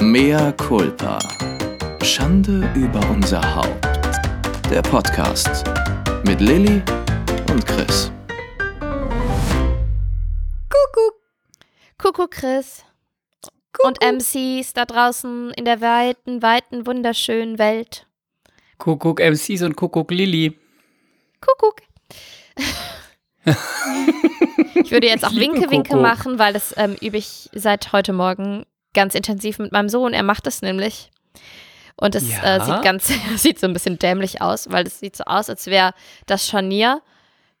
Mea culpa. Schande über unser Haupt. Der Podcast mit Lilly und Chris. Kuckuck. Kuckuck, Chris. Und MCs da draußen in der weiten, weiten, wunderschönen Welt. Kuckuck MCs und Kuckuck Lilly. Kuckuck. ich würde jetzt auch Ich liebe Winke, Winke Kuckuck. machen, weil das ähm, übe ich seit heute Morgen ganz intensiv mit meinem Sohn. Er macht das nämlich. Und es Ja? äh, sieht ganz, sieht so ein bisschen dämlich aus, weil es sieht so aus, als wäre das Scharnier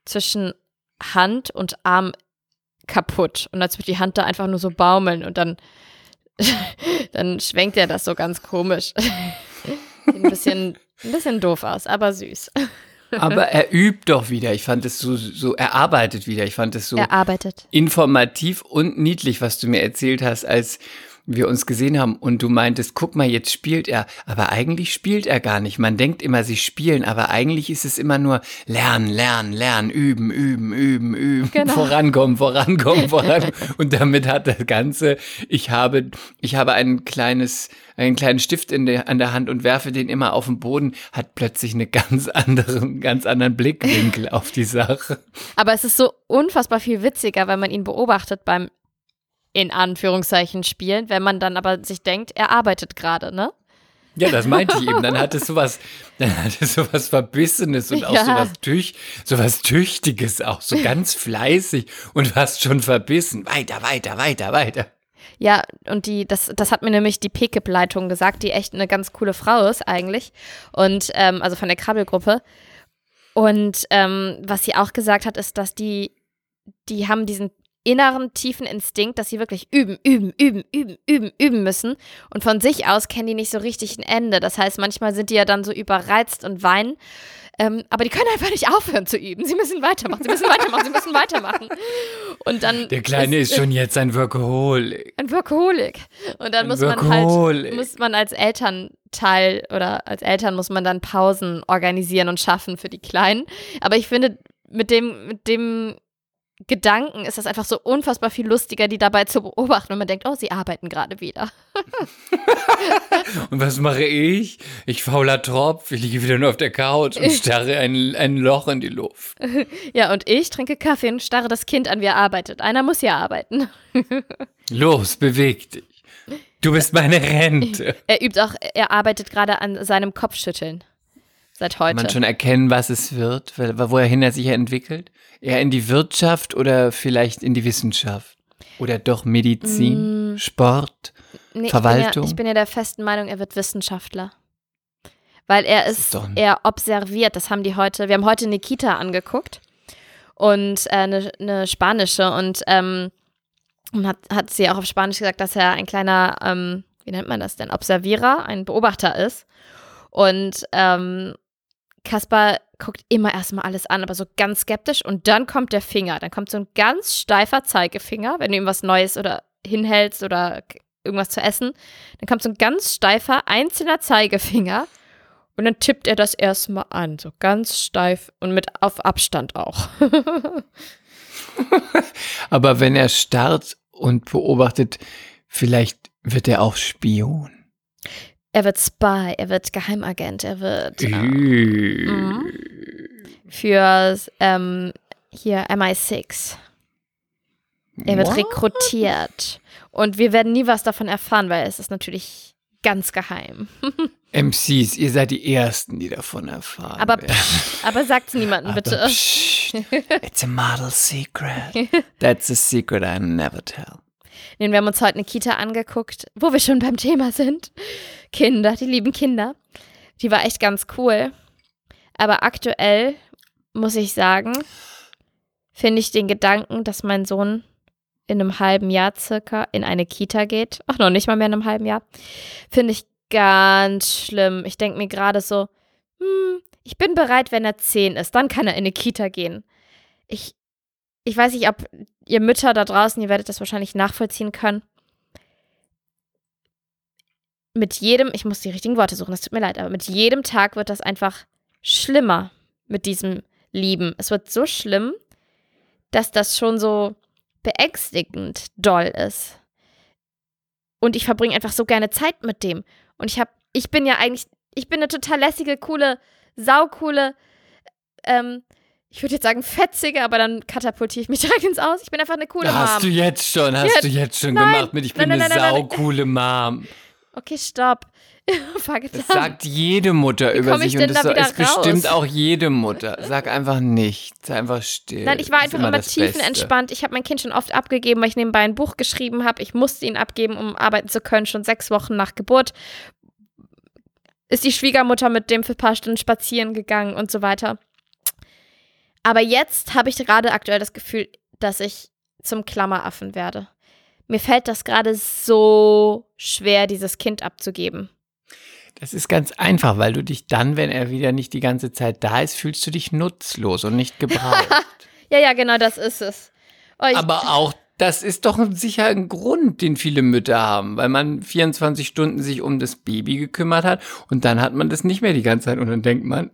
zwischen Hand und Arm kaputt. Und als würde die Hand da einfach nur so baumeln und dann, dann schwenkt er das so ganz komisch. Sieht ein bisschen, ein bisschen doof aus, aber süß. Aber er übt doch wieder. Ich fand es so, so, er arbeitet wieder. Ich fand es so Er arbeitet. informativ und niedlich, was du mir erzählt hast, als wir uns gesehen haben und du meintest, guck mal, jetzt spielt er. Aber eigentlich spielt er gar nicht. Man denkt immer, sie spielen, aber eigentlich ist es immer nur lernen, lernen, lernen, üben, üben, üben, üben, Genau. vorankommen, vorankommen, vorankommen. Und damit hat das Ganze, ich habe, ich habe ein kleines, einen kleinen Stift in der, an der Hand und werfe den immer auf den Boden, hat plötzlich eine ganz anderen, ganz anderen Blickwinkel auf die Sache. Aber es ist so unfassbar viel witziger, wenn man ihn beobachtet beim in Anführungszeichen spielen, wenn man dann aber sich denkt, er arbeitet gerade, ne? Ja, das meinte ich eben. Dann hat es sowas, dann hat es sowas Verbissenes und auch Ja. sowas, tüch, sowas Tüchtiges, auch so ganz fleißig und fast schon verbissen. Weiter, weiter, weiter, weiter. Ja, und die, das, das hat mir nämlich die PKIP-Leitung gesagt, die echt eine ganz coole Frau ist eigentlich. Und ähm, also von der Krabbelgruppe. Und ähm, was sie auch gesagt hat, ist, dass die, die haben diesen inneren tiefen Instinkt, dass sie wirklich üben, üben, üben, üben, üben, üben müssen. Und von sich aus kennen die nicht so richtig ein Ende. Das heißt, manchmal sind die ja dann so überreizt und weinen. Ähm, aber die können einfach nicht aufhören zu üben. Sie müssen weitermachen, sie müssen weitermachen, sie müssen weitermachen. Und dann. Der Kleine ist schon jetzt ein Workaholic. Ein Workaholic. Und dann Ein muss man Workaholic. halt, muss man als Elternteil oder als Eltern muss man dann Pausen organisieren und schaffen für die Kleinen. Aber ich finde, mit dem, mit dem Gedanken ist das einfach so unfassbar viel lustiger, die dabei zu beobachten. Und man denkt, oh, sie arbeiten gerade wieder. Und was mache ich? Ich fauler Tropf, ich liege wieder nur auf der Couch und starre ein, ein Loch in die Luft. Ja, und ich trinke Kaffee und starre das Kind an, wie er arbeitet. Einer muss ja arbeiten. Los, beweg dich. Du bist meine Rente. Er übt auch, er arbeitet gerade an seinem Kopfschütteln. Seit Kann heute. man schon erkennen, was es wird, wohin er sich entwickelt? Eher in die Wirtschaft oder vielleicht in die Wissenschaft? Oder doch Medizin, Sport? Nee, Ich Verwaltung? bin, ja, ich bin ja der festen Meinung, er wird Wissenschaftler. Weil er ist, ist er observiert. Das haben die heute, wir haben heute Nikita angeguckt und äh, eine, eine spanische und, ähm, und hat, hat sie auch auf Spanisch gesagt, dass er ein kleiner, ähm, wie nennt man das denn, Observierer, ein Beobachter ist. Und ähm, Kaspar guckt immer erstmal alles an, aber so ganz skeptisch und dann kommt der Finger. Dann kommt so ein ganz steifer Zeigefinger, wenn du ihm was Neues oder hinhältst oder irgendwas zu essen. Dann kommt so ein ganz steifer einzelner Zeigefinger und dann tippt er das erstmal an, so ganz steif und mit auf Abstand auch. Aber wenn er starrt und beobachtet, vielleicht wird er auch Spion. Er wird Spy, er wird Geheimagent, er wird äh, Mhm. für ähm, hier MI6. Er wird What? rekrutiert. Und wir werden nie was davon erfahren, weil es ist natürlich ganz geheim. MCs, ihr seid die Ersten, die davon erfahren. Aber, werden. psch, aber sagt's niemandem bitte. psst, it's a model secret. That's a secret I never tell. Nee, wir haben uns heute eine Kita angeguckt, wo wir schon beim Thema sind. Kinder, die lieben Kinder. Die war echt ganz cool. Aber aktuell muss ich sagen, finde ich den Gedanken, dass mein Sohn in einem halben Jahr circa in eine Kita geht, ach noch nicht mal mehr in einem halben Jahr, finde ich ganz schlimm. Ich denke mir gerade so, hm, ich bin bereit, wenn er zehn ist, dann kann er in eine Kita gehen. Ich, ich weiß nicht, ob ihr Mütter da draußen, ihr werdet das wahrscheinlich nachvollziehen können. Mit jedem, ich muss die richtigen Worte suchen, es tut mir leid, aber mit jedem Tag wird das einfach schlimmer mit diesem Lieben. Es wird so schlimm, dass das schon so beängstigend doll ist. und ich verbringe einfach so gerne Zeit mit dem. Und ich habe, ich bin ja eigentlich, ich bin eine total lässige, coole, saucoole, ähm, ich würde jetzt sagen fetzige, aber dann katapultiere ich mich direkt ins Aus. Ich bin einfach eine coole Hast Mom. du jetzt schon, hast Ja, du jetzt schon nein, gemacht mit ich bin nein, eine nein, saucoole Mom. Okay, stopp. Das sagt jede Mutter Wie über sich und das da ist bestimmt auch jede Mutter. Sag einfach nichts, sei einfach still. Nein, ich war einfach immer, Beste. tiefenentspannt. Ich habe mein Kind schon oft abgegeben, weil ich nebenbei ein Buch geschrieben habe. Ich musste ihn abgeben, um arbeiten zu können, schon sechs Wochen nach Geburt. Ist die Schwiegermutter mit dem für ein paar Stunden spazieren gegangen und so weiter. Aber jetzt habe ich gerade aktuell das Gefühl, dass ich zum Klammeraffen werde. Mir fällt das gerade so schwer, dieses Kind abzugeben. Das ist ganz einfach, weil du dich dann, wenn er wieder nicht die ganze Zeit da ist, fühlst du dich nutzlos und nicht gebraucht. Ja, ja, genau, das ist es. Oh, Aber auch das ist doch sicher ein Grund, den viele Mütter haben, weil man 24 Stunden sich um das Baby gekümmert hat und dann hat man das nicht mehr die ganze Zeit und dann denkt man,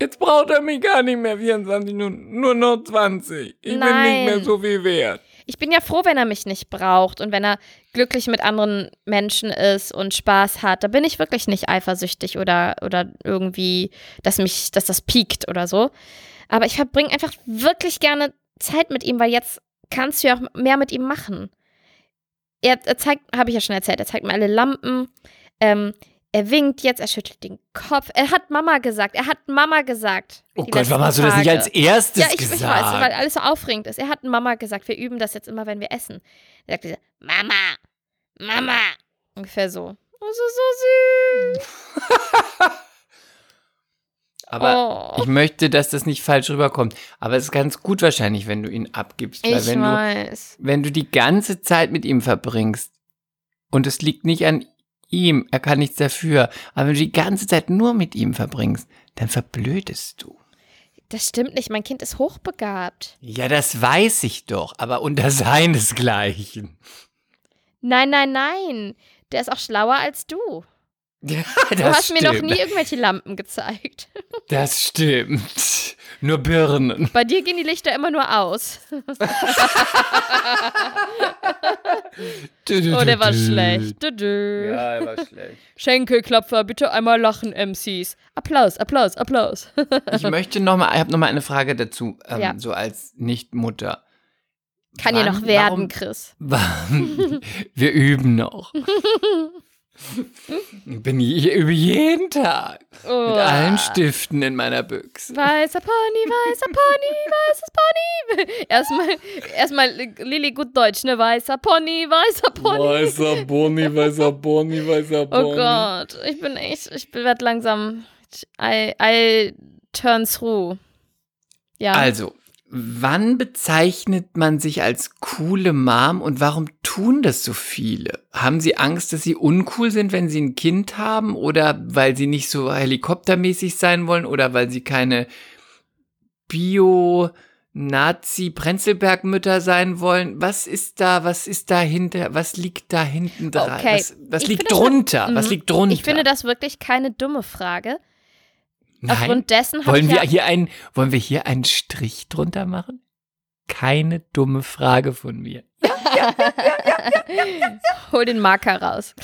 jetzt braucht er mich gar nicht mehr 24 Minuten, nur noch 20. Ich bin Nein. nicht mehr so viel wert. ich bin ja froh, wenn er mich nicht braucht und wenn er glücklich mit anderen Menschen ist und Spaß hat. Da bin ich wirklich nicht eifersüchtig oder, oder irgendwie, dass mich, dass das piekt oder so. Aber ich verbringe einfach wirklich gerne Zeit mit ihm, weil jetzt kannst du ja auch mehr mit ihm machen. Er, er zeigt, habe ich ja schon erzählt, er zeigt mir alle Lampen. Ähm, er winkt jetzt, er schüttelt den Kopf. Er hat Mama gesagt. Er hat Mama gesagt. Oh Gott, warum hast du das nicht als erstes Ja, ich, ich gesagt? weiß, weil alles so aufregend ist. Er hat Mama gesagt, wir üben das jetzt immer, wenn wir essen. Er sagte, Mama, Mama. Ungefähr so. Oh, so, so süß. Aber oh, ich möchte, dass das nicht falsch rüberkommt. Aber es ist ganz gut wahrscheinlich, wenn du ihn abgibst. Weil ich wenn du, weiß. wenn du die ganze Zeit mit ihm verbringst und es liegt nicht an ihm, er kann nichts dafür, aber wenn du die ganze Zeit nur mit ihm verbringst, dann verblödest du. Das stimmt nicht. Mein Kind ist hochbegabt. Ja, das weiß ich doch, aber unter seinesgleichen. Nein, nein, nein. Der ist auch schlauer als du. Ja, das Du hast stimmt. mir noch nie irgendwelche Lampen gezeigt. Das stimmt. Nur Birnen. Bei dir gehen die Lichter immer nur aus. Oh, der war schlecht. Ja, er war schlecht. Schenkelklopfer, bitte einmal lachen, MCs. Applaus, Applaus, Applaus. Ich möchte noch mal, ich habe noch mal eine Frage dazu, ähm, Ja. so als Nicht-Mutter. Kann ja noch werden, warum- Chris. Wir üben noch. Ich bin je, übe jeden Tag Oh. mit allen Stiften in meiner Büchse. Weißer Pony, weißer Pony, weißes Pony. Erstmal, erstmal Lilly gut Deutsch, ne? Weißer Pony, weißer Pony. Weißer Boni, weißer Boni, weißer Oh Gott, ich bin echt, ich werde langsam, I, I turn through. Ja. Also, wann bezeichnet man sich als coole Mom und warum tun das so viele? Haben sie Angst, dass sie uncool sind, wenn sie ein Kind haben oder weil sie nicht so helikoptermäßig sein wollen oder weil sie keine Bio Nazi Prenzlberg-Mütter sein wollen. Was ist da, was ist dahinter, was liegt da hinten dran? Okay. Was, was liegt finde das- drunter? Was Mhm. liegt drunter? ich finde das wirklich keine dumme Frage. Nein. Aufgrund dessen Wollen wir ja, hier einen, wollen wir hier einen Strich drunter machen? Keine dumme Frage von mir. hol den Marker raus.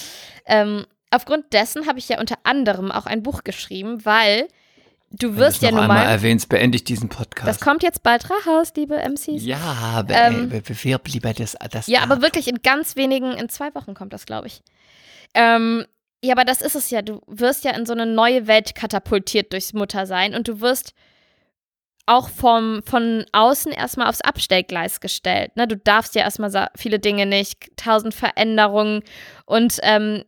Ähm, aufgrund dessen habe ich ja unter anderem auch ein Buch geschrieben, weil du wirst ja noch nun einmal mal, erwähnst, beende ich diesen Podcast. das kommt jetzt bald raus, liebe MCs. ja, be Ähm, be bewirb lieber das, das Ja, aber ab. wirklich in ganz wenigen, in zwei Wochen kommt das, glaube ich. Ähm, ja, aber das ist es ja. Du wirst ja in so eine neue Welt katapultiert durchs Muttersein und du wirst auch vom, von außen erstmal aufs Abstellgleis gestellt. Ne? Du darfst ja erstmal viele Dinge nicht, tausend Veränderungen und ähm,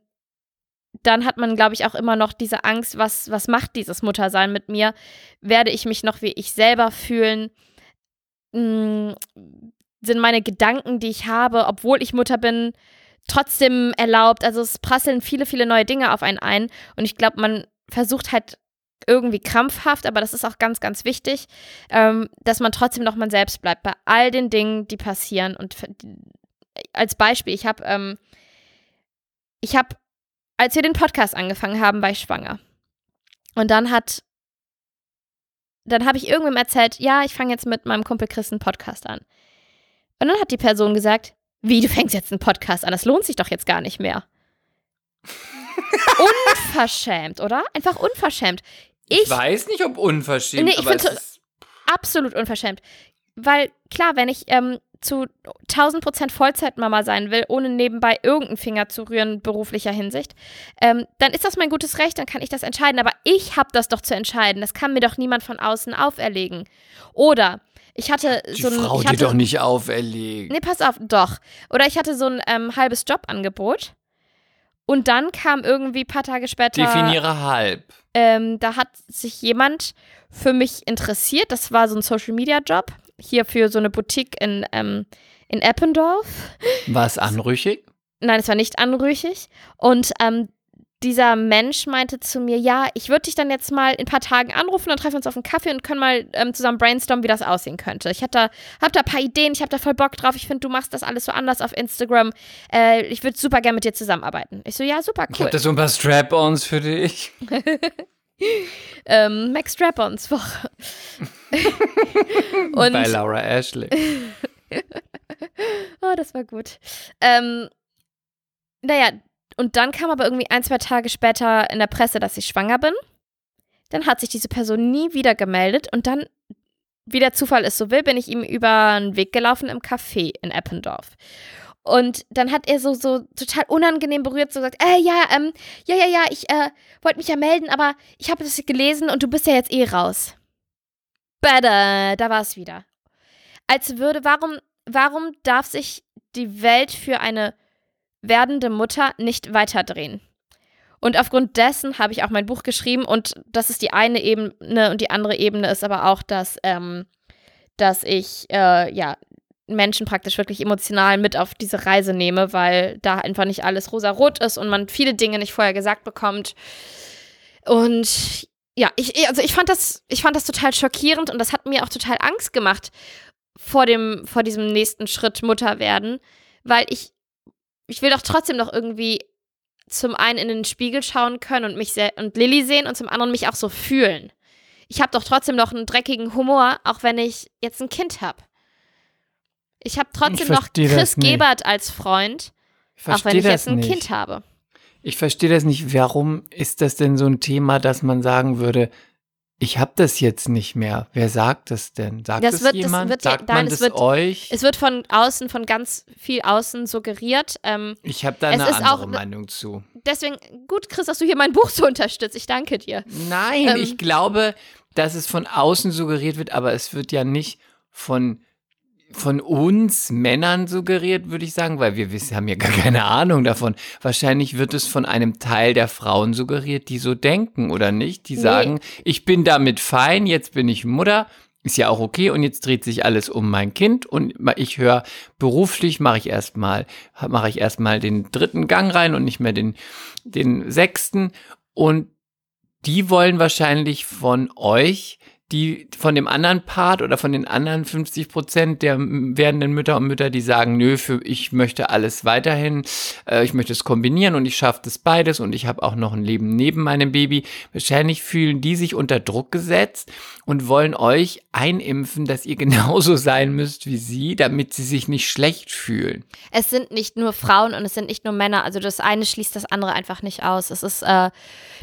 dann hat man, glaube ich, auch immer noch diese Angst, was, was macht dieses Muttersein mit mir? Werde ich mich noch wie ich selber fühlen? Mm, sind meine Gedanken, die ich habe, obwohl ich Mutter bin, trotzdem erlaubt. Also es prasseln viele, viele neue Dinge auf einen ein. Und ich glaube, man versucht halt irgendwie krampfhaft, aber das ist auch ganz, ganz wichtig, ähm, dass man trotzdem noch man selbst bleibt bei all den Dingen, die passieren. Und als Beispiel, ich habe, ähm, ich habe, als wir den Podcast angefangen haben, war ich schwanger. Und dann hat, dann habe ich irgendwem erzählt, ja, ich fange jetzt mit meinem Kumpel Chris einen Podcast an. Und dann hat die Person gesagt, Wie, du fängst jetzt einen Podcast an? Das lohnt sich doch jetzt gar nicht mehr. unverschämt, oder? Einfach unverschämt. Ich, ich weiß nicht, ob unverschämt, nee, ich aber es absolut unverschämt. Weil, klar, wenn ich ähm, zu 1000 Prozent Vollzeitmama sein will, ohne nebenbei irgendeinen Finger zu rühren, beruflicher Hinsicht, ähm, dann ist das mein gutes Recht, dann kann ich das entscheiden. Aber ich habe das doch zu entscheiden. Das kann mir doch niemand von außen auferlegen. Oder ich hatte Die so ein. Frau ich hatte, dir doch nicht auferlegen. Nee, pass auf, doch. Oder ich hatte so ein ähm, halbes Jobangebot. Und dann kam irgendwie ein paar Tage später. Definiere halb. Ähm, da hat sich jemand für mich interessiert. Das war so ein Social Media Job. Hier für so eine Boutique in, ähm, in Eppendorf. War es anrüchig? Nein, es war nicht anrüchig. Und ähm, dieser Mensch meinte zu mir, ja, ich würde dich dann jetzt mal in ein paar Tagen anrufen, dann treffen wir uns auf einen Kaffee und können mal ähm, zusammen brainstormen, wie das aussehen könnte. Ich hab da, hab da ein paar Ideen, ich habe da voll Bock drauf. Ich finde, du machst das alles so anders auf Instagram. Äh, ich würde super gerne mit dir zusammenarbeiten. Ich so, ja, super cool. Ich habe da so ein paar Strap-ons für dich. ähm, Max Strap-ons Woche. Bei Laura Ashley. oh, das war gut. Ähm, naja, und dann kam aber irgendwie ein, zwei Tage später in der Presse, dass ich schwanger bin. Dann hat sich diese Person nie wieder gemeldet und dann, wie der Zufall es so will, bin ich ihm über den Weg gelaufen im Café in Eppendorf. Und dann hat er so, so total unangenehm berührt so gesagt, äh, ja, ähm, ja, ja, ja, ich äh, wollte mich ja melden, aber ich habe das gelesen und du bist ja jetzt eh raus. Bada, da war es wieder. Als würde, warum, warum darf sich die Welt für eine werdende Mutter nicht weiterdrehen. Und aufgrund dessen habe ich auch mein Buch geschrieben und das ist die eine Ebene und die andere Ebene ist aber auch, dass, ähm, dass ich äh, ja Menschen praktisch wirklich emotional mit auf diese Reise nehme, weil da einfach nicht alles rosa-rot ist und man viele Dinge nicht vorher gesagt bekommt. Und ja, ich, also ich fand das, ich fand das total schockierend und das hat mir auch total Angst gemacht vor dem, vor diesem nächsten Schritt Mutter werden, weil ich ich will doch trotzdem noch irgendwie zum einen in den Spiegel schauen können und mich und Lilly sehen und zum anderen mich auch so fühlen. Ich habe doch trotzdem noch einen dreckigen Humor, auch wenn ich jetzt ein Kind habe. Ich habe trotzdem noch Chris Gebert als Freund, auch wenn ich jetzt ein nicht. Kind habe. Ich verstehe das nicht. Warum ist das denn so ein Thema, dass man sagen würde, ich habe das jetzt nicht mehr. Wer sagt das denn? Sagt das, wird, jemand? Das wird, sagt nein, man das wird, euch? Es wird von außen, von ganz viel außen suggeriert. Ähm, ich habe da eine andere auch, Meinung zu. Deswegen, gut, Chris, dass du hier mein Buch so unterstützt. Ich danke dir. Nein, ähm, ich glaube, dass es von außen suggeriert wird, aber es wird ja nicht von von uns Männern suggeriert, würde ich sagen, weil wir wissen, haben ja gar keine Ahnung davon. Wahrscheinlich wird es von einem Teil der Frauen suggeriert, die so denken oder nicht, die nee. sagen, ich bin damit fein, jetzt bin ich Mutter, ist ja auch okay und jetzt dreht sich alles um mein Kind und ich höre beruflich mache ich erstmal mache ich erstmal den dritten Gang rein und nicht mehr den den sechsten und die wollen wahrscheinlich von euch die von dem anderen Part oder von den anderen 50 Prozent der werdenden Mütter und Mütter, die sagen, nö, für ich möchte alles weiterhin, äh, ich möchte es kombinieren und ich schaffe das beides und ich habe auch noch ein Leben neben meinem Baby. Wahrscheinlich fühlen die sich unter Druck gesetzt und wollen euch einimpfen, dass ihr genauso sein müsst wie sie, damit sie sich nicht schlecht fühlen. Es sind nicht nur Frauen und es sind nicht nur Männer. Also das eine schließt das andere einfach nicht aus. Es ist, äh,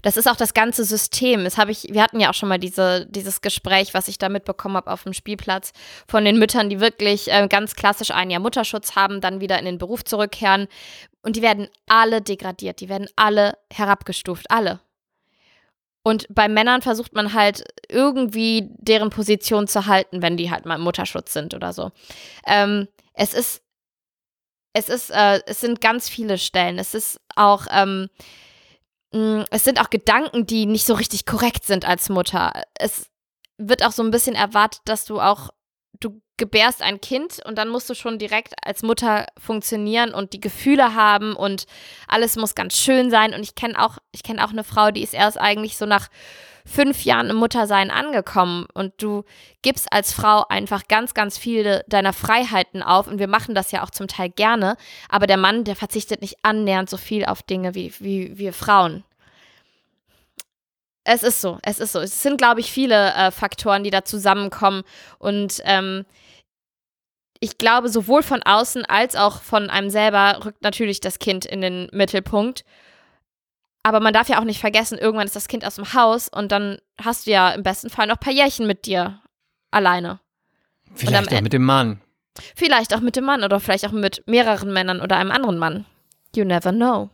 das ist auch das ganze System. Das ich, wir hatten ja auch schon mal diese, dieses Gespräch Gespräch, was ich da mitbekommen habe auf dem Spielplatz, von den Müttern, die wirklich äh, ganz klassisch ein Jahr Mutterschutz haben, dann wieder in den Beruf zurückkehren. Und die werden alle degradiert, die werden alle herabgestuft, alle. Und bei Männern versucht man halt irgendwie deren Position zu halten, wenn die halt mal im Mutterschutz sind oder so. Ähm, es ist, es ist, äh, es sind ganz viele Stellen. Es ist auch, ähm, mh, es sind auch Gedanken, die nicht so richtig korrekt sind als Mutter. Es, wird auch so ein bisschen erwartet, dass du auch, du gebärst ein Kind und dann musst du schon direkt als Mutter funktionieren und die Gefühle haben und alles muss ganz schön sein. Und ich kenne auch, ich kenne auch eine Frau, die ist erst eigentlich so nach fünf Jahren im Muttersein angekommen und du gibst als Frau einfach ganz, ganz viele deiner Freiheiten auf und wir machen das ja auch zum Teil gerne, aber der Mann, der verzichtet nicht annähernd so viel auf Dinge wie, wie wir Frauen. Es ist so, es ist so. Es sind, glaube ich, viele äh, Faktoren, die da zusammenkommen. Und ähm, ich glaube, sowohl von außen als auch von einem selber rückt natürlich das Kind in den Mittelpunkt. Aber man darf ja auch nicht vergessen, irgendwann ist das Kind aus dem Haus und dann hast du ja im besten Fall noch ein paar Jährchen mit dir alleine. Vielleicht auch mit dem Mann. Vielleicht auch mit dem Mann oder vielleicht auch mit mehreren Männern oder einem anderen Mann. You never know.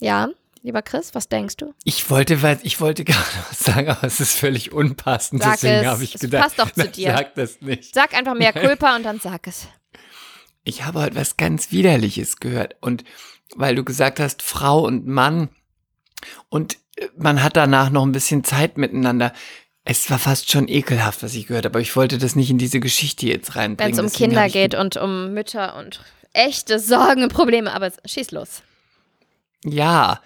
Ja, lieber Chris, was denkst du? Ich wollte, ich wollte gerade was sagen, aber es ist völlig unpassend. Sag deswegen es. habe ich Es gedacht, passt doch zu dir. Sag das nicht. Sag einfach mehr Culpa und dann sag es. Ich habe heute was ganz Widerliches gehört. Und weil du gesagt hast, Frau und Mann und äh, man hat danach noch ein bisschen Zeit miteinander. Es war fast schon ekelhaft, was ich gehört habe, aber ich wollte das nicht in diese Geschichte jetzt Wenn reinbringen. es um Kinder geht und um Mütter und echte Sorgen und Probleme, aber schieß los. Ja,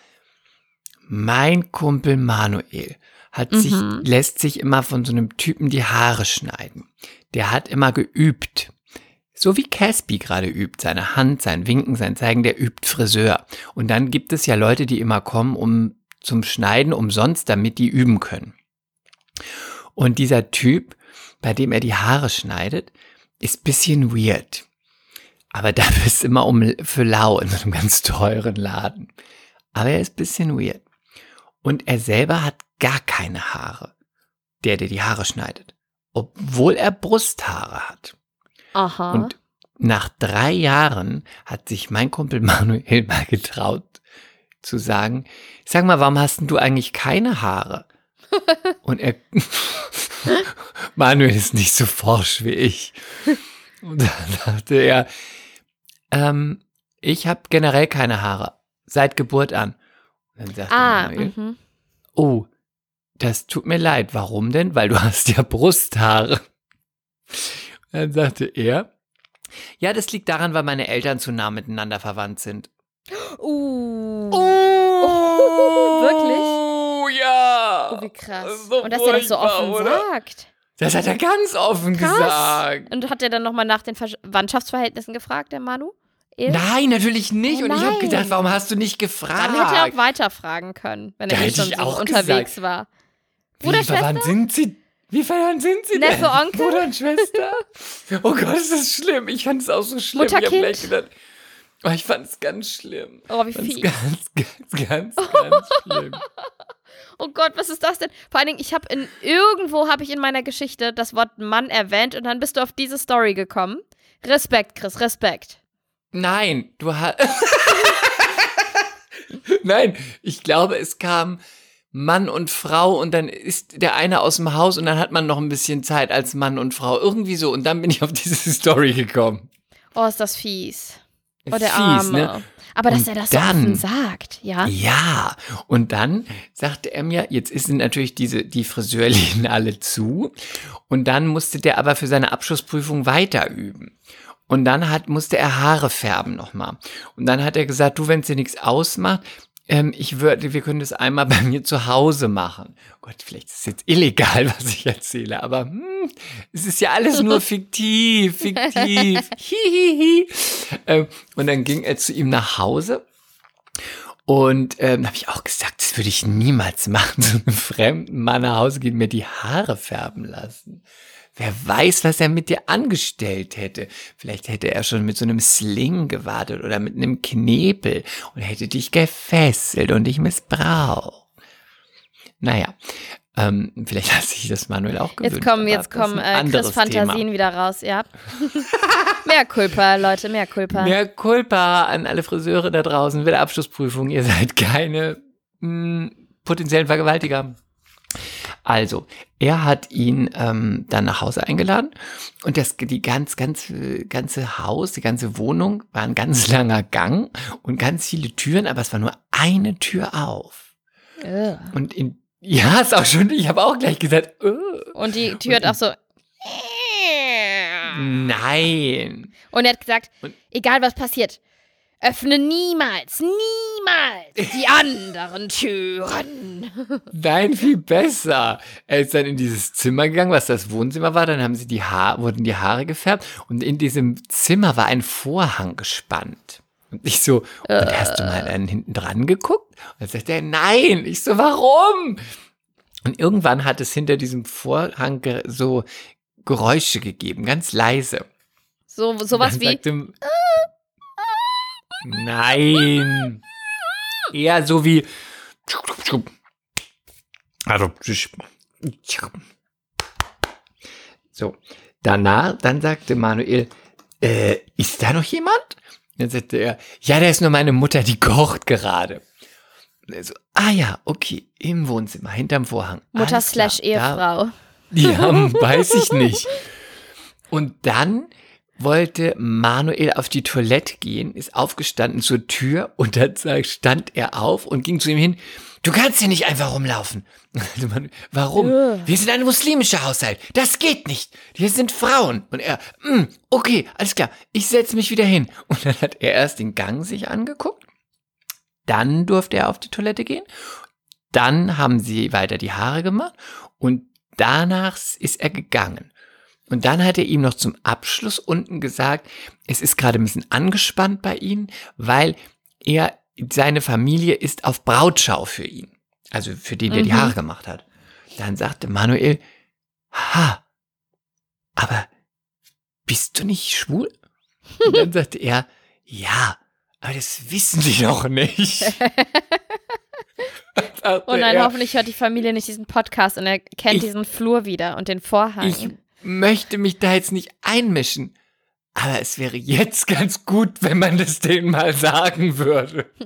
mein Kumpel Manuel hat sich, Mhm. lässt sich immer von so einem Typen die Haare schneiden. Der hat immer geübt. So wie Caspi gerade übt, seine Hand, sein Winken, sein Zeigen, der übt Friseur. Und dann gibt es ja Leute, die immer kommen, um zum Schneiden umsonst, damit die üben können. Und dieser Typ, bei dem er die Haare schneidet, ist bisschen weird. Aber dafür ist immer um für lau in so einem ganz teuren Laden. Aber er ist bisschen weird. Und er selber hat gar keine Haare. Der, der die Haare schneidet. Obwohl er Brusthaare hat. Aha. Und nach drei Jahren hat sich mein Kumpel Manuel mal getraut zu sagen, sag mal, warum hast denn du eigentlich keine Haare? Und er, Manuel ist nicht so forsch wie ich. Und dann dachte er, ähm, ich habe generell keine Haare, seit Geburt an. Und dann sagte ah, Manuel, mhm. oh, das tut mir leid. Warum denn? Weil du hast ja Brusthaare. Und dann sagte er, ja, das liegt daran, weil meine Eltern zu nah miteinander verwandt sind. Uh. Wirklich? Oh, ja. wie krass. So und dass er das so offen oder? sagt. Das hat er ganz offen Krass. gesagt. Und hat er dann nochmal nach den Verwandtschaftsverhältnissen gefragt, der Manu? Il? Nein, natürlich nicht. Oh Und ich habe nein. gedacht, warum hast du nicht gefragt? Dann hätte er auch weiterfragen können, wenn er Da nicht schon so auch unterwegs gesagt. war. Wie Bruder, verwandt sind sie? Wie verwandt sind sie Neffe, denn? Onkel? Bruder und Schwester? Oh Gott, ist das schlimm. Ich fand es auch so schlimm. Mutter, ich habe gleich gedacht, oh, ich fand es ganz schlimm. Oh, wie fies. ganz, ganz, ganz, ganz schlimm. Oh Gott, was ist das denn? Vor allen Dingen, ich habe in irgendwo habe ich in meiner Geschichte das Wort Mann erwähnt und dann bist du auf diese Story gekommen. Respekt, Chris, Respekt. Nein, du hast. Nein, ich glaube, es kam Mann und Frau und dann ist der eine aus dem Haus und dann hat man noch ein bisschen Zeit als Mann und Frau. Irgendwie so. Und dann bin ich auf diese Story gekommen. Oh, ist das fies. Oh, der Fies, Arme. ne? Aber dass Und er das so dann- offen sagt, ja. Ja, und dann sagte er mir, jetzt sind natürlich diese, die Friseurläden alle zu. Und dann musste der aber für seine Abschlussprüfung weiter üben. Und dann hat, musste er Haare färben nochmal. Und dann hat er gesagt, du, wenn es dir nichts ausmacht, ähm, ich würde, wir können das einmal bei mir zu Hause machen. Gott, vielleicht ist es jetzt illegal, was ich erzähle, aber hm, es ist ja alles nur fiktiv, fiktiv. Hihihi. Ähm, und dann ging er zu ihm nach Hause und ähm, habe ich auch gesagt, das würde ich niemals machen, so einem fremden Mann nach Hause gehen, mir die Haare färben lassen. Wer weiß, was er mit dir angestellt hätte. Vielleicht hätte er schon mit so einem Sling gewartet oder mit einem Knebel und hätte dich gefesselt und dich missbraucht. Naja, ähm, vielleicht hat sich das Manuel auch gewünscht. Jetzt kommen, jetzt kommen äh, Chris Fantasien Thema. wieder raus, ja. mehr Culpa, Leute, mehr Culpa. Mehr Culpa an alle Friseure da draußen mit der Abschlussprüfung. Ihr seid keine mh, potenziellen Vergewaltiger. Also, er hat ihn ähm, dann nach Hause eingeladen und das die ganz, ganz ganze Haus, die ganze Wohnung war ein ganz langer Gang und ganz viele Türen, aber es war nur eine Tür auf. Ugh. Und in ja, ist auch schon, ich habe auch gleich gesagt, äh, Und die Tür hat auch so. nein. Und er hat gesagt, Und- egal was passiert, öffne niemals, niemals die anderen Türen. Nein, viel besser. Er ist dann in dieses Zimmer gegangen, was das Wohnzimmer war. Dann haben sie die Haare, wurden die Haare gefärbt und in diesem Zimmer war ein Vorhang gespannt. Und ich so, und hast du mal dann hinten dran geguckt? Und dann sagt er, nein. Ich so, warum? Und irgendwann hat es hinter diesem Vorhang so Geräusche gegeben, ganz leise. So, sowas wie. sagte, Nein. Eher so wie. Also. So. Danach, dann sagte Manuel, äh, ist da noch jemand? Dann sagte er, ja, da ist nur meine Mutter, die kocht gerade. Er so, ah ja, okay, im Wohnzimmer, hinterm Vorhang. Mutter slash da- Ehefrau. ja, weiß ich nicht. Und dann wollte Manuel auf die Toilette gehen, ist aufgestanden zur Tür und dann stand er auf und ging zu ihm hin. Du kannst hier nicht einfach rumlaufen. Warum? Ugh. Wir sind ein muslimischer Haushalt. Das geht nicht. Hier sind Frauen. Und er, "Mm, okay, alles klar. Ich setze mich wieder hin. Und dann hat er erst den Gang sich angeguckt. Dann durfte er auf die Toilette gehen. Dann haben sie weiter die Haare gemacht. Und danach ist er gegangen. Und dann hat er ihm noch zum Abschluss unten gesagt, es ist gerade ein bisschen angespannt bei ihnen, weil er, seine Familie ist auf Brautschau für ihn. Also für den, der die Mhm. Haare gemacht hat. Dann sagte Manuel, ha, aber bist du nicht schwul? Und dann sagte er, ja, aber das wissen die noch nicht. Dann sagte Oh nein, er, hoffentlich hört die Familie nicht diesen Podcast und er kennt Ich- diesen Flur wieder und den Vorhang. Ich möchte mich da jetzt nicht einmischen. Aber es wäre jetzt ganz gut, wenn man das denen mal sagen würde.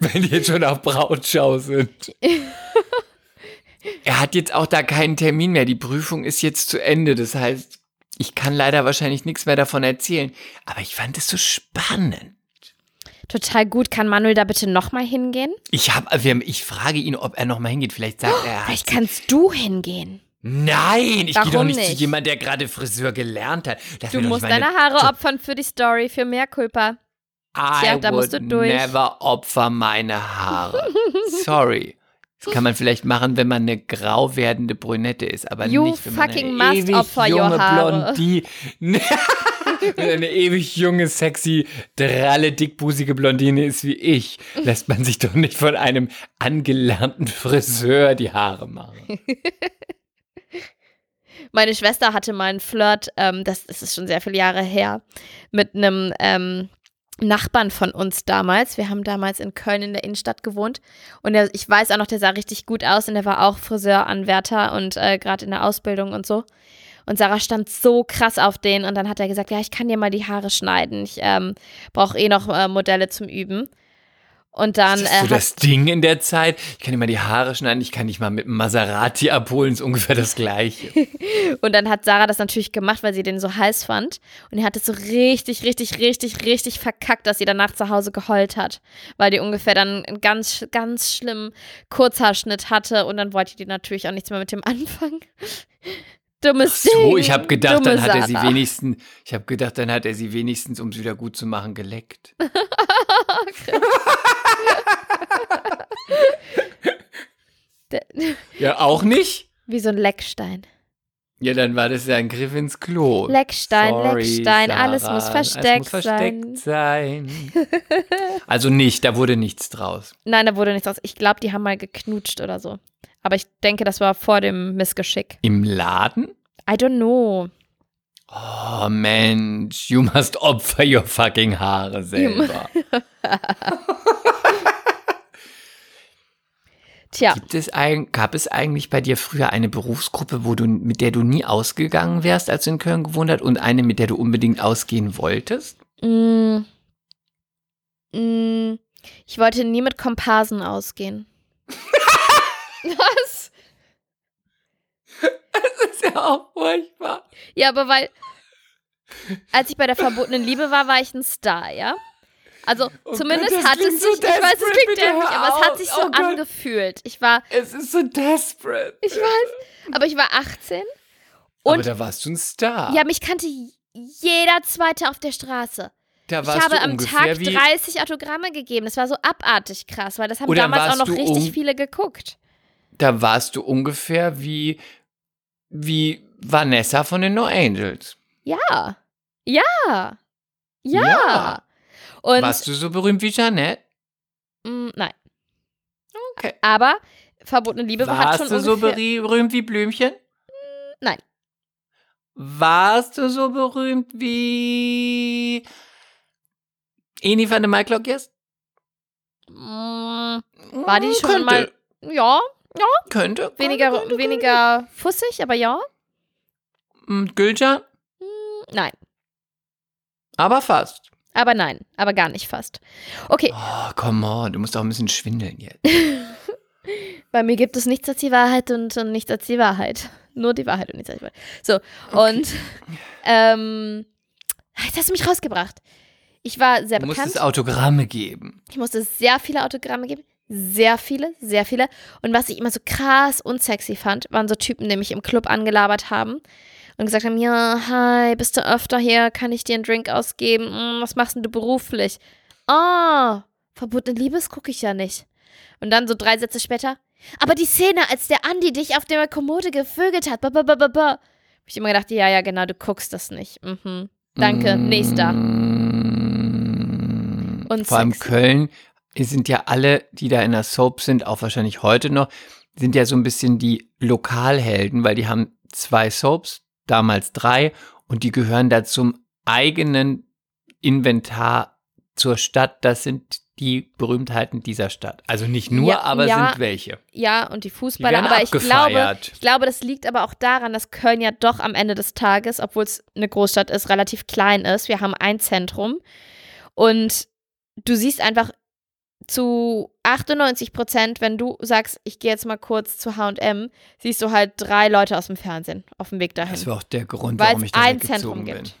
wenn die jetzt schon auf Brautschau sind. er hat jetzt auch da keinen Termin mehr. Die Prüfung ist jetzt zu Ende. Das heißt, ich kann leider wahrscheinlich nichts mehr davon erzählen. Aber ich fand es so spannend. Total gut. Kann Manuel da bitte nochmal hingehen? Ich, hab, ich frage ihn, ob er nochmal hingeht. Vielleicht sagt er, er Vielleicht kannst du hingehen. Nein, ich gehe doch Warum nicht, zu nicht? jemand, der gerade Friseur gelernt hat. Lass Du musst nicht meine deine Haare opfern für die Story, für mehr Culpa. I Tja, da musst du durch. never opfer meine Haare. Sorry. Das kann man vielleicht machen, wenn man eine grau werdende Brünette ist, aber You nicht, wenn man fucking eine must ewig junge. Blondie, eine ewig junge, sexy, dralle, dickbusige Blondine ist wie ich, lässt man sich doch nicht von einem angelernten Friseur die Haare machen. Meine Schwester hatte mal einen Flirt, ähm, das, das ist schon sehr viele Jahre her, mit einem ähm, Nachbarn von uns damals. Wir haben damals in Köln in der Innenstadt gewohnt. Und der, ich weiß auch noch, der sah richtig gut aus und der war auch Friseuranwärter und äh, gerade in der Ausbildung und so. Und Sarah stand so krass auf den und dann hat er gesagt, ja, ich kann dir mal die Haare schneiden. Ich ähm, brauche eh noch äh, Modelle zum Üben. Und dann ist äh, das so das Ding in der Zeit? Ich kann dir mal die Haare schneiden, ich kann dich mal mit einem Maserati abholen, ist ungefähr das Gleiche. Und dann hat Sarah das natürlich gemacht, weil sie den so heiß fand. Und er hat es so richtig, richtig, richtig, richtig verkackt, dass sie danach zu Hause geheult hat. Weil die ungefähr dann einen ganz, ganz schlimmen Kurzhaarschnitt hatte. Und dann wollte die natürlich auch nichts mehr mit dem anfangen. Dummes Ach so, Ding. ich habe gedacht, Dumme dann hat er sie Sarah. wenigstens, ich habe gedacht, dann hat er sie wenigstens, um es wieder gut zu machen, geleckt. Ja, auch nicht? Wie so ein Leckstein. Ja, dann war das ja ein Griff ins Klo. Leckstein, Sorry, Leckstein, Sarah, alles muss versteckt, alles muss versteckt sein. sein. also nicht, da wurde nichts draus. Nein, da wurde nichts aus. Ich glaube, die haben mal geknutscht oder so. Aber ich denke, das war vor dem Missgeschick. Im Laden? I don't know. Oh Mensch, you must offer your fucking Haare selber. Tja, Gibt es ein, gab es eigentlich bei dir früher eine Berufsgruppe, wo du, mit der du nie ausgegangen wärst, als du in Köln gewohnt hast, und eine, mit der du unbedingt ausgehen wolltest? Mm. Mm. Ich wollte nie mit Komparsen ausgehen. Was? Das ist ja auch furchtbar. Ja, aber weil, als ich bei der verbotenen Liebe war, war ich ein Star, ja? Also Oh zumindest Gott, hat es sich, so ich weiß, es klingt dämlich, aber es hat sich so Oh angefühlt. Ich war, Es ist so desperate. ich weiß, aber ich war 18 Aber und da warst du ein Star. ja, mich kannte jeder Zweite auf der Straße. da Ich warst habe du am Tag wie, 30 Autogramme gegeben. Das war so abartig krass, weil das haben damals auch noch richtig viele geguckt. Da warst du ungefähr wie, wie Vanessa von den No Angels. Ja. Ja. Ja. Ja. Und warst du so berühmt wie Jeanette? mm, nein. Okay. Aber verbotene Liebe hat Warst schon du so berühmt wie Blümchen? Nein. Warst du so berühmt wie Eni van de Maiklock jetzt? Mm, War die schon könnte, mal- ja, Könnte. weniger, könnte, könnte, weniger fussig, aber ja. Mm, Gülcan? Nein, Aber fast. aber nein, aber gar nicht fast. Okay, Oh, come on, du musst auch ein bisschen schwindeln jetzt. bei mir gibt es nichts als die Wahrheit und, und nichts als die Wahrheit. Nur die Wahrheit und nichts als die Wahrheit. So, und ähm, jetzt hast du mich rausgebracht. Ich war sehr Du musst bekannt. es Autogramme geben. Ich musste sehr viele Autogramme geben. Sehr viele, sehr viele. Und was ich immer so krass unsexy fand, waren so Typen, die mich im Club angelabert haben und gesagt haben, ja, hi, bist du öfter hier? Kann ich dir einen Drink ausgeben? Hm, was machst denn du beruflich? Ah, verbotene Liebes gucke ich ja nicht. Und dann so drei Sätze später, aber die Szene, als der Andi dich auf der Kommode gevögelt hat, ba, ba, ba, ba, ba. Hab ich immer gedacht, ja, ja, genau, du guckst das nicht. Mhm. Danke, nächster. Mm, Und Vor allem sexy. Köln sind ja alle, die da in der Soap sind, auch wahrscheinlich heute noch, sind ja so ein bisschen die Lokalhelden, weil die haben zwei Soaps, damals drei, und die gehören da zum eigenen Inventar zur Stadt. Das sind die Berühmtheiten dieser Stadt. Also nicht nur, Ja, aber ja. sind welche. Ja, und die Die Fußballer, werden aber ich glaube. Ich glaube, das liegt aber auch daran, dass Köln ja doch am Ende des Tages, obwohl es eine Großstadt ist, relativ klein ist. Wir haben ein Zentrum und du siehst einfach zu 98 Prozent, wenn du sagst, ich gehe jetzt mal kurz zu H&M, siehst du halt drei Leute aus dem Fernsehen auf dem Weg Das dahin. war auch der Grund, warum ich da ein Zentrum bin. gibt.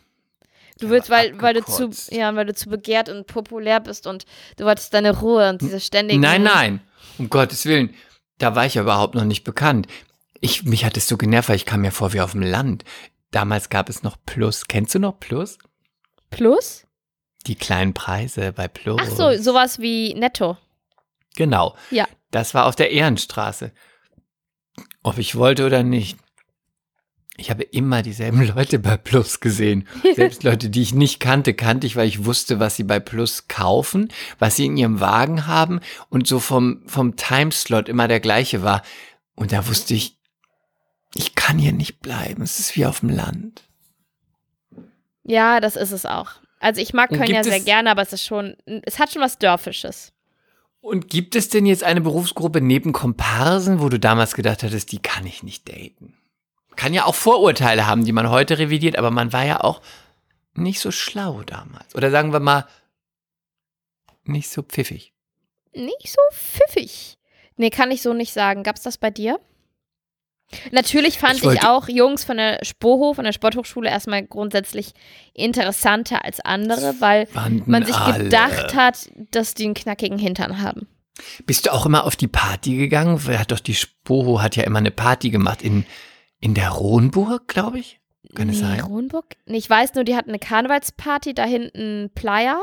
Du Der willst, weil, weil du zu, ja, weil du zu begehrt und populär bist und du wolltest deine Ruhe und diese ständigen. Nein, nein, um Gottes Willen. Da war ich ja überhaupt noch nicht bekannt. Ich, mich hat es so genervt, weil ich kam mir vor wie auf dem Land. Damals gab es noch Plus. Kennst du noch Plus? Plus? Die kleinen Preise bei Plus. Ach so, sowas wie Netto. Genau. Ja. Das war auf der Ehrenstraße. Ob ich wollte oder nicht. Ich habe immer dieselben Leute bei Plus gesehen. Selbst Leute, die ich nicht kannte, kannte ich, weil ich wusste, was sie bei Plus kaufen, was sie in ihrem Wagen haben und so vom, vom Timeslot immer der gleiche war. Und da wusste ich, ich kann hier nicht bleiben. Es ist wie auf dem Land. Ja, das ist es auch. Also ich mag Köln ja sehr es- gerne, aber es ist schon, es hat schon was Dörfisches. Und gibt es denn jetzt eine Berufsgruppe neben Komparsen, wo du damals gedacht hattest, die kann ich nicht daten? Kann ja auch Vorurteile haben, die man heute revidiert, aber man war ja auch nicht so schlau damals. Oder sagen wir mal, nicht so pfiffig. Nicht so pfiffig. Nee, kann ich so nicht sagen. Gab's das bei dir? Natürlich fand Ich ich, auch Jungs von der Spoho, von der Sporthochschule erstmal grundsätzlich interessanter als andere, weil man sich alle. gedacht hat, dass die einen knackigen Hintern haben. Bist du auch immer auf die Party gegangen? Hat doch die Spoho hat ja immer eine Party gemacht in, in der Rohnburg, glaube ich. Kann es nee, sein? Kronburg? Nee, ich weiß nur, die hatten eine Karnevalsparty, da hinten Playa.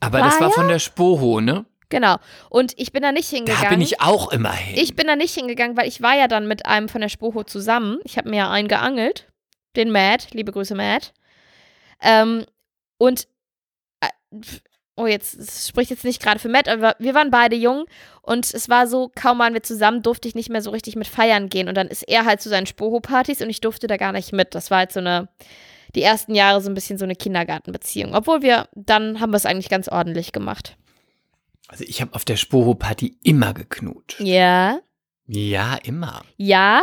Aber das war Playa? von der Spoho, ne? Genau. Und ich bin da nicht hingegangen. Da bin ich auch immer hin. Ich bin da nicht hingegangen, weil ich war ja dann mit einem von der Spoho zusammen. Ich habe mir ja einen geangelt, den Matt, liebe Grüße Matt. Ähm, und äh, oh jetzt spricht jetzt nicht gerade für Matt, aber wir waren beide jung und es war so, kaum waren wir zusammen, durfte ich nicht mehr so richtig mit feiern gehen und dann ist er halt zu seinen Spoho-Partys und ich durfte da gar nicht mit. Das war halt so eine die ersten Jahre so ein bisschen so eine Kindergartenbeziehung, obwohl wir dann haben wir es eigentlich ganz ordentlich gemacht. Also ich habe auf der Spoho-Party immer geknutscht. Ja, Ja, immer. ja,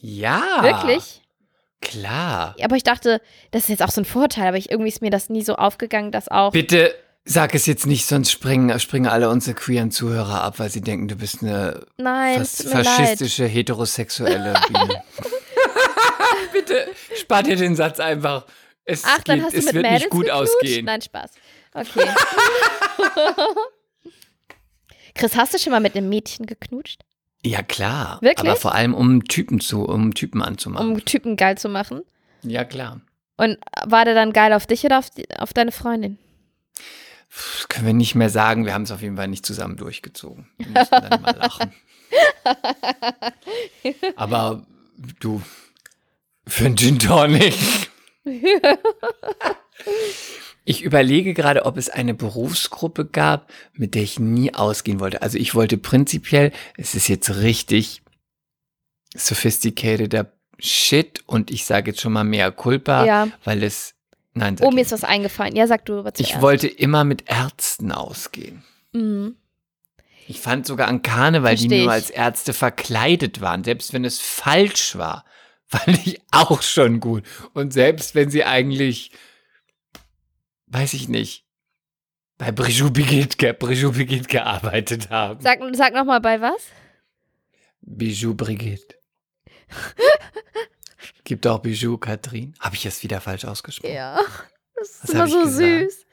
Ja. wirklich. Klar. Aber ich dachte, das ist jetzt auch so ein Vorteil, aber ich, irgendwie ist mir das nie so aufgegangen, dass auch. Bitte sag es jetzt nicht, sonst springen, springen alle unsere queeren Zuhörer ab, weil sie denken, du bist eine Nein, es fas mir leid. faschistische, heterosexuelle Biene. Bitte spart dir den Satz einfach. Es, Ach, dann geht, hast du es mit wird Mädels nicht gut geknutscht? ausgehen. Nein, Spaß. Okay. Chris, hast du schon mal mit einem Mädchen geknutscht, Ja, klar. Wirklich? Aber vor allem, um Typen zu, um Typen anzumachen. um Typen geil zu machen? ja, klar. Und war der dann geil auf dich oder auf, die, auf deine Freundin? Das können wir nicht mehr sagen. Wir haben es auf jeden Fall nicht zusammen durchgezogen. Wir mussten dann mal lachen. Aber du, für einen Gin Tonic. Ich überlege gerade, ob es eine Berufsgruppe gab, mit der ich nie ausgehen wollte. Also ich wollte prinzipiell, es ist jetzt richtig sophisticateder Shit und ich sage jetzt schon mal mehr Culpa, Ja. weil es, nein, Oh, mir ich ist was eingefallen. Ja, sag du aber Ich zuerst. wollte immer mit Ärzten ausgehen. Mhm. Ich fand sogar an Karneval, die Versteh nur ich. als Ärzte verkleidet waren, selbst wenn es falsch war, fand ich auch schon gut. Und selbst wenn sie eigentlich, weiß ich nicht, bei Brigitte Brigitte, Brigitte gearbeitet haben. Sag, sag nochmal bei was? Bijou Brigitte. Gibt auch Bijou Katrin. Habe ich es wieder falsch ausgesprochen? Ja. Das ist Was immer so gesagt? süß.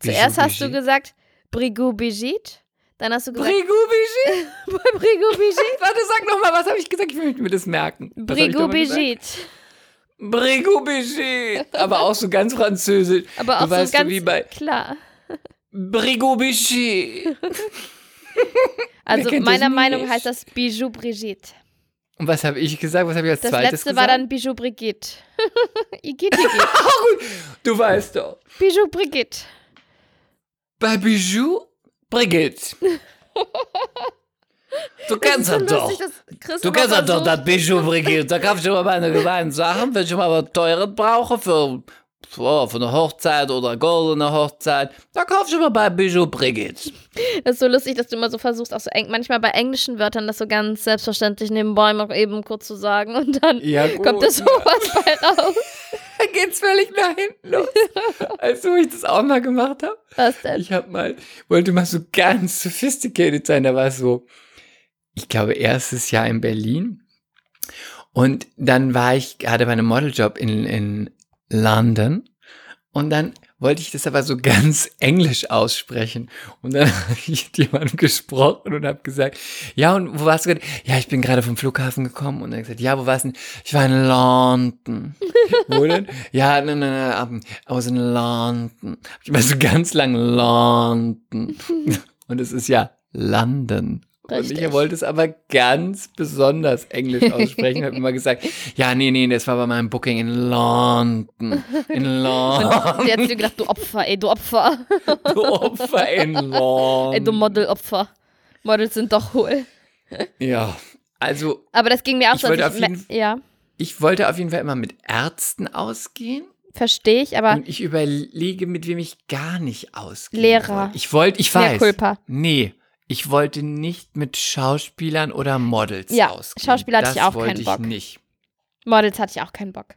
Bijou Zuerst hast du gesagt Brigou Brigitte. Dann hast du gesagt Brigitte Brigitte? Brigou Brigitte. Warte, sag nochmal, was habe ich gesagt? Ich möchte mir das merken. Brigou? Brigitte. Brigitte. Aber auch so ganz französisch. Aber Du auch weißt so so ganz wie bei- klar. Brigitte. Also meiner Meinung heißt das Bijou Brigitte. Und was habe ich gesagt? Was habe ich als Das zweites letzte gesagt? war dann Bijou Brigitte. Igitt, Igitt. Du weißt doch. Bijou Brigitte. Bei Bijou Brigitte. Du kennst Das so doch. lustig, Du kennst das doch, das Bijou Brigitte. Da kaufst du immer meine kleinen Sachen, wenn ich mal was Teures brauche für, für, für eine Hochzeit oder eine goldene Hochzeit. Da kaufst du immer bei Bijou Brigitte. Das ist so lustig, dass du immer so versuchst, auch so eng, manchmal bei englischen Wörtern das so ganz selbstverständlich nebenbei mal eben kurz zu sagen und dann Ja, gut. kommt da sowas bei raus. Da geht's völlig nach hinten los. Als wo ich das auch mal gemacht habe. Was denn? Ich habe mal, wollte mal so ganz sophisticated sein. Da war es so, ich glaube, erstes Jahr in Berlin. Und dann war ich gerade bei einem Modeljob in, in London. Und dann wollte ich das aber so ganz englisch aussprechen. Und dann habe ich mit jemandem gesprochen und habe gesagt, ja, und wo warst du gerade? Ja, ich bin gerade vom Flughafen gekommen. Und dann gesagt, ja, wo warst du denn? Ich war in London. wo denn? Ja, nein, nein, nein, I was in London. Ich war so ganz lang London. Und es ist ja London. Und Richtig. ich wollte es aber ganz besonders englisch aussprechen. habe immer gesagt, ja, nee, nee, das war bei meinem Booking in London. In London. Und jetzt gedacht, du Opfer, ey, du Opfer. Du Opfer in London. Ey, du Modelopfer. Models sind doch hohl. Ja, also Aber das ging mir auch Ich so. wollte ich jeden- ja, ich wollte auf jeden Fall immer mit Ärzten ausgehen. verstehe ich, aber Und ich überlege, mit wem ich gar nicht ausgehen Lehrer. wollte. Ich wollte, ich weiß. Culpa. Nee, ich wollte nicht mit Schauspielern oder Models Ja, ausgehen. Schauspieler hatte das ich auch wollte keinen ich Bock. nicht. Models hatte ich auch keinen Bock.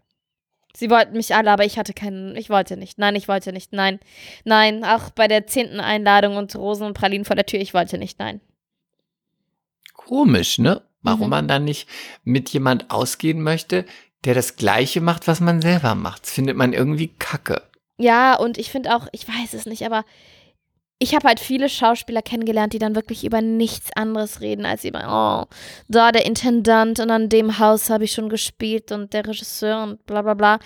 Sie wollten mich alle, aber ich hatte keinen, ich wollte nicht. Nein, ich wollte nicht. Nein. Nein, auch bei der zehnten Einladung und Rosen und Pralinen vor der Tür, ich wollte nicht. Nein. Komisch, ne? Warum Mhm. man dann nicht mit jemand ausgehen möchte, der das Gleiche macht, was man selber macht. Das findet man irgendwie kacke. Ja, und ich finde auch, ich weiß es nicht, aber ich habe halt viele Schauspieler kennengelernt, die dann wirklich über nichts anderes reden, als über, oh, da der Intendant und an dem Haus habe ich schon gespielt und der Regisseur und bla bla bla.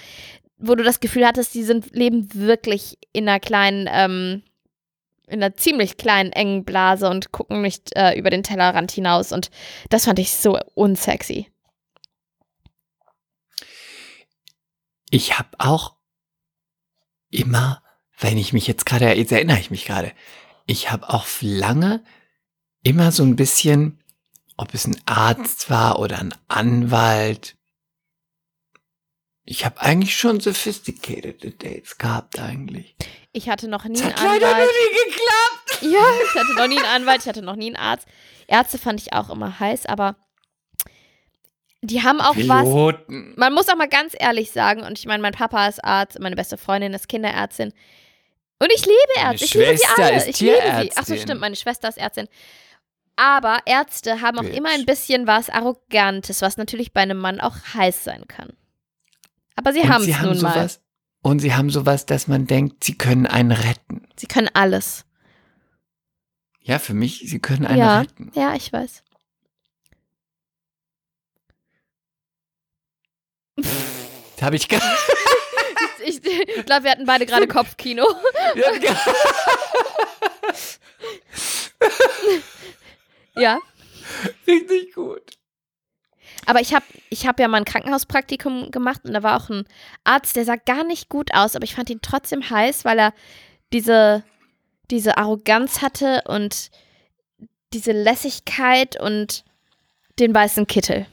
Wo du das Gefühl hattest, die sind, leben wirklich in einer kleinen, ähm, in einer ziemlich kleinen, engen Blase und gucken nicht äh, über den Tellerrand hinaus. Und das fand ich so unsexy. Ich habe auch immer, wenn ich mich jetzt gerade, jetzt erinnere ich mich gerade, ich habe auch lange immer so ein bisschen, ob es ein Arzt war oder ein Anwalt. Ich habe eigentlich schon sophisticated Dates gehabt eigentlich. Ich hatte noch nie Das einen hat leider noch Anwalt. nie geklappt. Ja, ich hatte noch nie einen Anwalt, ich hatte noch nie einen Arzt. Ärzte fand ich auch immer heiß, aber die haben auch was. Piloten. Man muss auch mal ganz ehrlich sagen, und ich meine, mein Papa ist Arzt, meine beste Freundin ist Kinderärztin. Und ich liebe Meine Ärzte. Ich liebe sie Schwester alle. ist ich liebe sie. Tierärztin. Ach so, stimmt, meine Schwester ist Ärztin. Aber Ärzte haben auch Bitch. immer ein bisschen was Arrogantes, was natürlich bei einem Mann auch heiß sein kann. Aber sie Und haben sie es nun mal. sowas. Und sie haben sowas, dass man denkt, sie können einen retten. Sie können alles. Ja, für mich, sie können einen Ja. retten. Ja, ich weiß. Habe ich gar Ich, ich glaube, wir hatten beide gerade Kopfkino. Ja. Richtig gut. Aber ich habe ich hab ja mal ein Krankenhauspraktikum gemacht und da war auch ein Arzt, der sah gar nicht gut aus, aber ich fand ihn trotzdem heiß, weil er diese, diese Arroganz hatte und diese Lässigkeit und den weißen Kittel.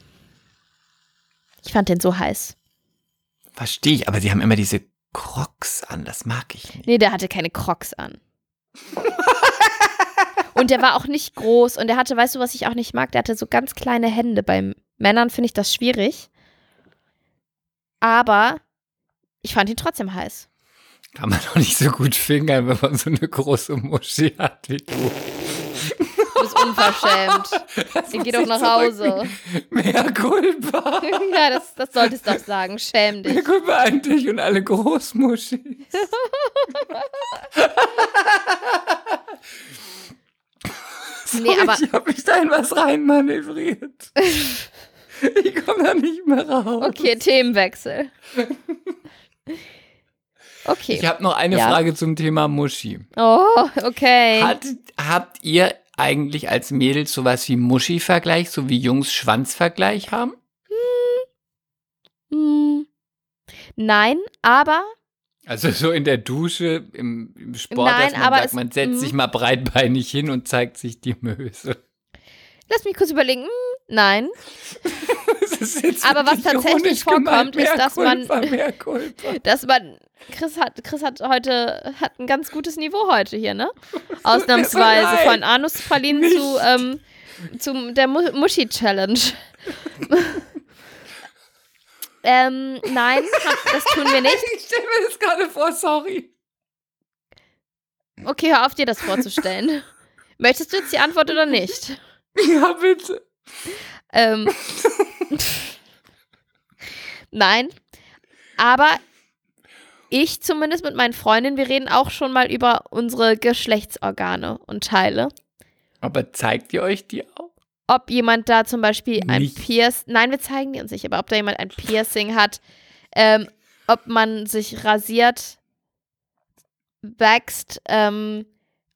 Ich fand den so heiß. Verstehe ich, aber sie haben immer diese Crocs an, das mag ich nicht. Nee, der hatte keine Crocs an. und der war auch nicht groß und der hatte, weißt du, was ich auch nicht mag? Der hatte so ganz kleine Hände. Bei Männern finde ich das schwierig. Aber ich fand ihn trotzdem heiß. Kann man doch nicht so gut fingern, wenn man so eine große Muschi hat wie du. Bist unverschämt. Ich geh doch nach Hause. Mehr Culpa. ja, das, das solltest du doch sagen. Schäm dich. Mehr Culpa an dich und alle Großmuschis. Nee, aber- ich habe mich da in was reinmanövriert. ich komme da nicht mehr raus. Okay, Themenwechsel. Okay. Ich habe noch eine Ja. Frage zum Thema Muschi. Oh, okay. Hat, habt ihr eigentlich als Mädels sowas wie Muschi-Vergleich, so wie Jungs Schwanzvergleich haben? Hm. Nein, aber Also so in der Dusche, im, im Sport, Nein, dass man aber sagt, man setzt mhm. sich mal breitbeinig hin und zeigt sich die Möse. lass mich kurz überlegen. Nein. Aber was tatsächlich vorkommt, gemeint. ist, dass man- mehr Culpa. Dass man. Chris hat, Chris hat heute hat ein ganz gutes Niveau heute hier, ne? Ausnahmsweise von Anuspralinen nicht. zu ähm, zum der Mu Muschi-Challenge. ähm, nein, das tun wir nicht. Ich stelle mir das gerade vor, sorry. Okay, hör auf, dir das vorzustellen. Möchtest du jetzt die Antwort oder nicht? Ja, bitte. Ähm, nein, aber ich zumindest mit meinen Freundinnen, wir reden auch schon mal über unsere Geschlechtsorgane und Teile. Aber zeigt ihr euch die auch? Ob jemand da zum Beispiel ein. Piercing, nein, wir zeigen die uns nicht, aber ob da jemand ein Piercing hat, ähm, ob man sich rasiert, wächst ähm,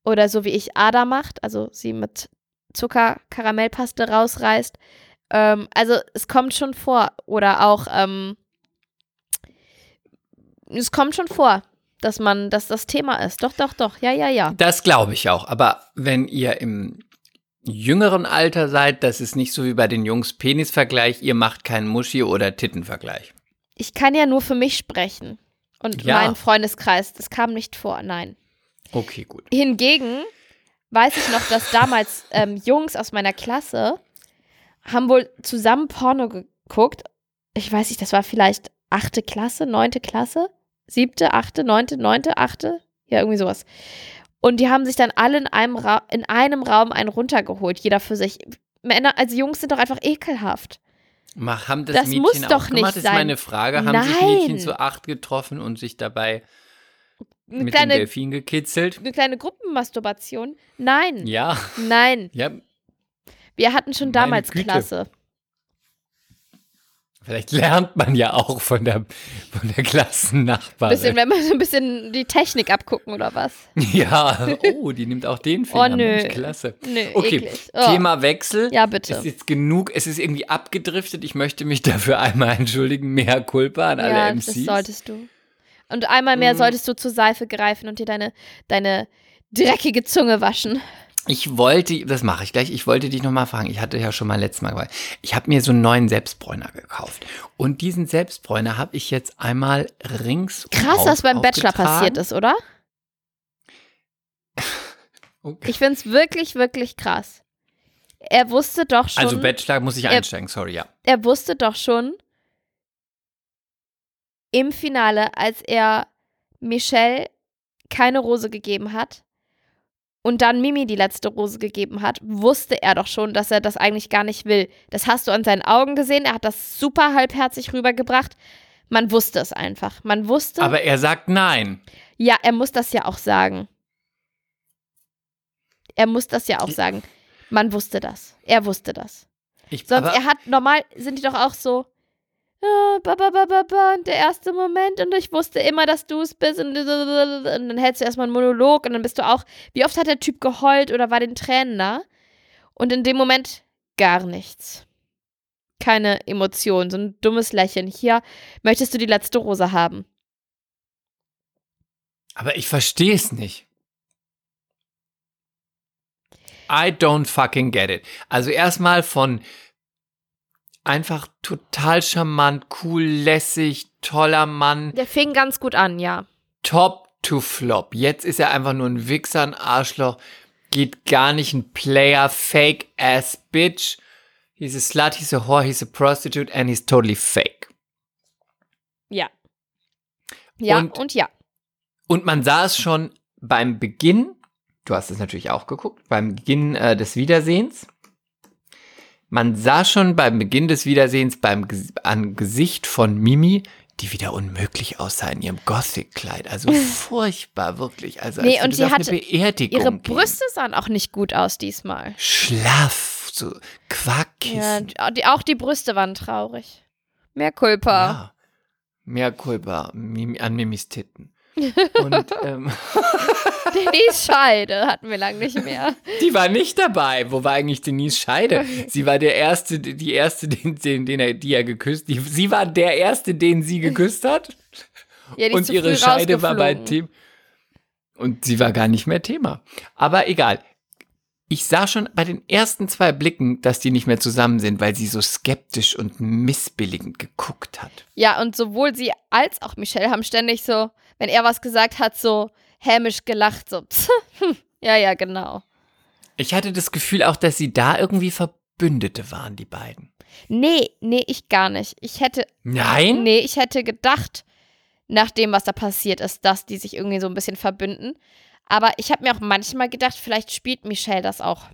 oder so wie ich Ada macht, also sie mit Zucker-Karamellpaste rausreißt. Ähm, also es kommt schon vor. Oder auch, ähm, es kommt schon vor, dass man, dass das Thema ist. Doch, doch, doch. Ja, ja, ja. Das glaube ich auch. Aber wenn ihr im jüngeren Alter seid, das ist nicht so wie bei den Jungs Penisvergleich, ihr macht keinen Muschi- oder Tittenvergleich. Ich kann ja nur für mich sprechen. Und Ja. meinen Freundeskreis. Das kam nicht vor, nein. Okay, gut. Hingegen weiß ich noch, dass damals ähm, Jungs aus meiner Klasse haben wohl zusammen Porno geguckt. Ich weiß nicht, das war vielleicht achte Klasse, neunte Klasse, siebte, achte, neunte, neunte, achte, ja irgendwie sowas. Und die haben sich dann alle in einem, Ra in einem Raum einen runtergeholt, jeder für sich. Männer, also Jungs sind doch einfach ekelhaft. Mach, haben das, Das Mädchen muss auch doch gemacht? nicht Das ist sein. meine Frage. Haben sich Mädchen Nein. zu acht getroffen und sich dabei Eine mit kleine, dem Delfin gekitzelt? eine kleine Gruppenmasturbation? Nein, Ja, nein. ja. Wir hatten schon damals. Klasse. Vielleicht lernt man ja auch von der, von der Klassennachbarin. Bisschen, wenn wir so ein bisschen die Technik abgucken oder was? Ja, oh, die nimmt auch den Finger. Oh, nö. Mensch, klasse. Nö, Okay. Oh. Thema Wechsel. Ja, bitte. Es ist jetzt genug, es ist irgendwie abgedriftet. Ich möchte mich dafür einmal entschuldigen. Mehr Culpa an alle ja, MCs. das solltest du. Und einmal mehr Mhm. solltest du zur Seife greifen und dir deine, deine dreckige Zunge waschen. Ich wollte, das mache ich gleich, ich wollte dich nochmal fragen, ich hatte ja schon mal letztes Mal gesagt, ich habe mir so einen neuen Selbstbräuner gekauft. Und diesen Selbstbräuner habe ich jetzt einmal rings Krass, was beim Bachelor passiert ist, oder? Okay. Ich finde es wirklich, wirklich krass. Er wusste doch schon, Also Bachelor muss ich Er- einsteigen, sorry, ja. er wusste doch schon im Finale, als er Michelle keine Rose gegeben hat und dann Mimi die letzte Rose gegeben hat, wusste er doch schon, dass er das eigentlich gar nicht will. Das hast du an seinen Augen gesehen. Er hat das super halbherzig rübergebracht. Man wusste es einfach. Man wusste, Aber er sagt nein. ja, er muss das ja auch sagen. Er muss das ja auch sagen. Man wusste das. Er wusste das. Ich, Sonst, er hat, normal sind die doch auch so, ja, ba, ba, ba, ba, ba, und der erste Moment und ich wusste immer, dass du es bist und, und dann hältst du erstmal einen Monolog und dann bist du auch, wie oft hat der Typ geheult oder war den Tränen nah? Und in dem Moment gar nichts. keine Emotion, so ein dummes Lächeln. Hier möchtest du die letzte Rose haben. Aber ich verstehe es nicht. I don't fucking get it. Also erstmal von einfach total charmant, cool, lässig, toller Mann, Der fing ganz gut an, ja. top to flop. Jetzt ist er einfach nur ein Wichser, ein Arschloch, geht gar nicht ein Player, fake ass bitch. He's a slut, he's a whore, he's a prostitute and he's totally fake. Ja. Ja und, Und- ja. Und man sah es schon beim Beginn, du hast es natürlich auch geguckt, beim Beginn äh, des Wiedersehens. Man sah schon beim Beginn des Wiedersehens beim an Gesicht von Mimi, die wieder unmöglich aussah in ihrem Gothic-Kleid. Also furchtbar, wirklich. Also Nee, als und sie hatte eine Beerdigung Ihre. Brüste sahen auch nicht gut aus diesmal. Schlaff, so Ja, Quarkkissen. die, auch die Brüste waren traurig. Mehr Culpa. Ja. Mehr Kulpa an Mimis Titten. Und ähm, Denise Scheide hatten wir lange nicht mehr. Die war nicht dabei. Wo war eigentlich Denise Scheide? Sie war der erste, die erste, den, den, den er, die er geküsst. Die, sie war der erste, den sie geküsst hat. Ja, und ihre Scheide war bei. Thema. Und sie war gar nicht mehr Thema. Aber egal. Ich sah schon bei den ersten zwei Blicken, dass die nicht mehr zusammen sind, weil sie so skeptisch und missbilligend geguckt hat. Ja, und sowohl sie als auch Michelle haben ständig so, wenn er was gesagt hat, so hämisch gelacht, so, ja, ja, genau. Ich hatte das Gefühl auch, dass sie da irgendwie Verbündete waren, die beiden. Nee, nee, ich gar nicht. Ich hätte, Nein? nee, ich hätte gedacht, nach dem, was da passiert ist, dass die sich irgendwie so ein bisschen verbünden. Aber ich habe mir auch manchmal gedacht, vielleicht spielt Michelle das auch.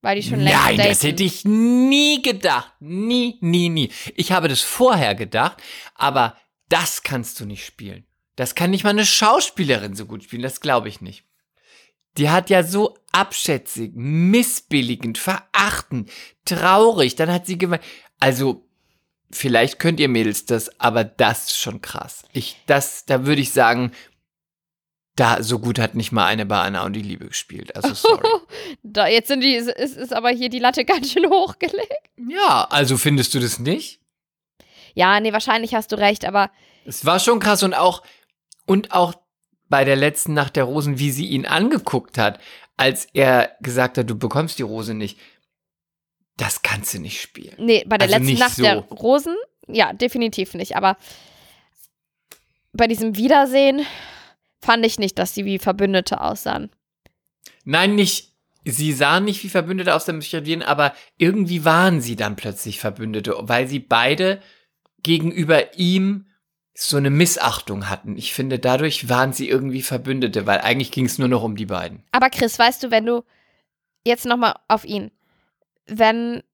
Weil die schon längst Nein, daten. das hätte ich nie gedacht. Nie, nie, nie. Ich habe das vorher gedacht, aber das kannst du nicht spielen. Das kann nicht mal eine Schauspielerin so gut spielen, das glaube ich nicht. Die hat ja so abschätzig, missbilligend, verachtend, traurig, dann hat sie gemeint, also vielleicht könnt ihr Mädels das, aber das ist schon krass. Ich, das, da würde ich sagen, da, so gut hat nicht mal eine bei Anna und die Liebe gespielt. Also sorry. Da, jetzt sind die, ist, ist, ist aber hier die Latte ganz schön hochgelegt. ja, also findest du das nicht? Ja, nee, wahrscheinlich hast du recht, aber Es war schon krass und auch, und auch bei der letzten Nacht der Rosen, wie sie ihn angeguckt hat, als er gesagt hat, du bekommst die Rose nicht. Das kannst du nicht spielen. nee, bei der Also letzten Nacht so. der Rosen, ja, definitiv nicht. Aber bei diesem Wiedersehen fand ich nicht, dass sie wie Verbündete aussahen. Nein, nicht, sie sahen nicht wie Verbündete aus dem Studieren, aber irgendwie waren sie dann plötzlich Verbündete, weil sie beide gegenüber ihm so eine Missachtung hatten. Ich finde, dadurch waren sie irgendwie Verbündete, weil eigentlich ging es nur noch um die beiden. Aber Chris, weißt du, wenn du jetzt nochmal auf ihn, wenn,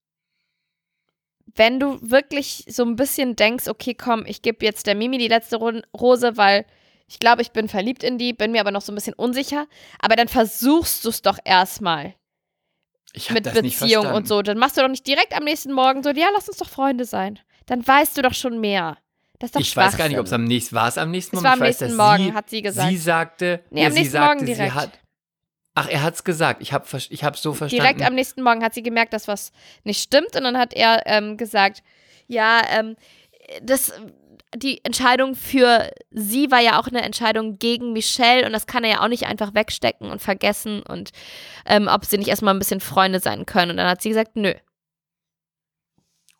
wenn du wirklich so ein bisschen denkst, okay, komm, ich gebe jetzt der Mimi die letzte Ro Rose, weil ich glaube, ich bin verliebt in die, bin mir aber noch so ein bisschen unsicher, aber dann versuchst du es doch erstmal mit Beziehung und so. Dann machst du doch nicht direkt am nächsten Morgen so, ja, lass uns doch Freunde sein. Dann weißt du doch schon mehr. Das ist doch Ich weiß gar nicht, ob es am nächsten war. Es am nächsten Es Morgen. war am ich weiß, nächsten dass Morgen, sie, hat sie gesagt. Sie sagte, Nee, ja, am nächsten sagte, Morgen sie direkt. hat. Ach, er hat's gesagt. Ich habe ich hab's so verstanden. Direkt am nächsten Morgen hat sie gemerkt, dass was nicht stimmt und dann hat er ähm, gesagt, ja, ähm, das, die Entscheidung für sie war ja auch eine Entscheidung gegen Michelle und das kann er ja auch nicht einfach wegstecken und vergessen und ähm, ob sie nicht erstmal ein bisschen Freunde sein können. Und dann hat sie gesagt, nö.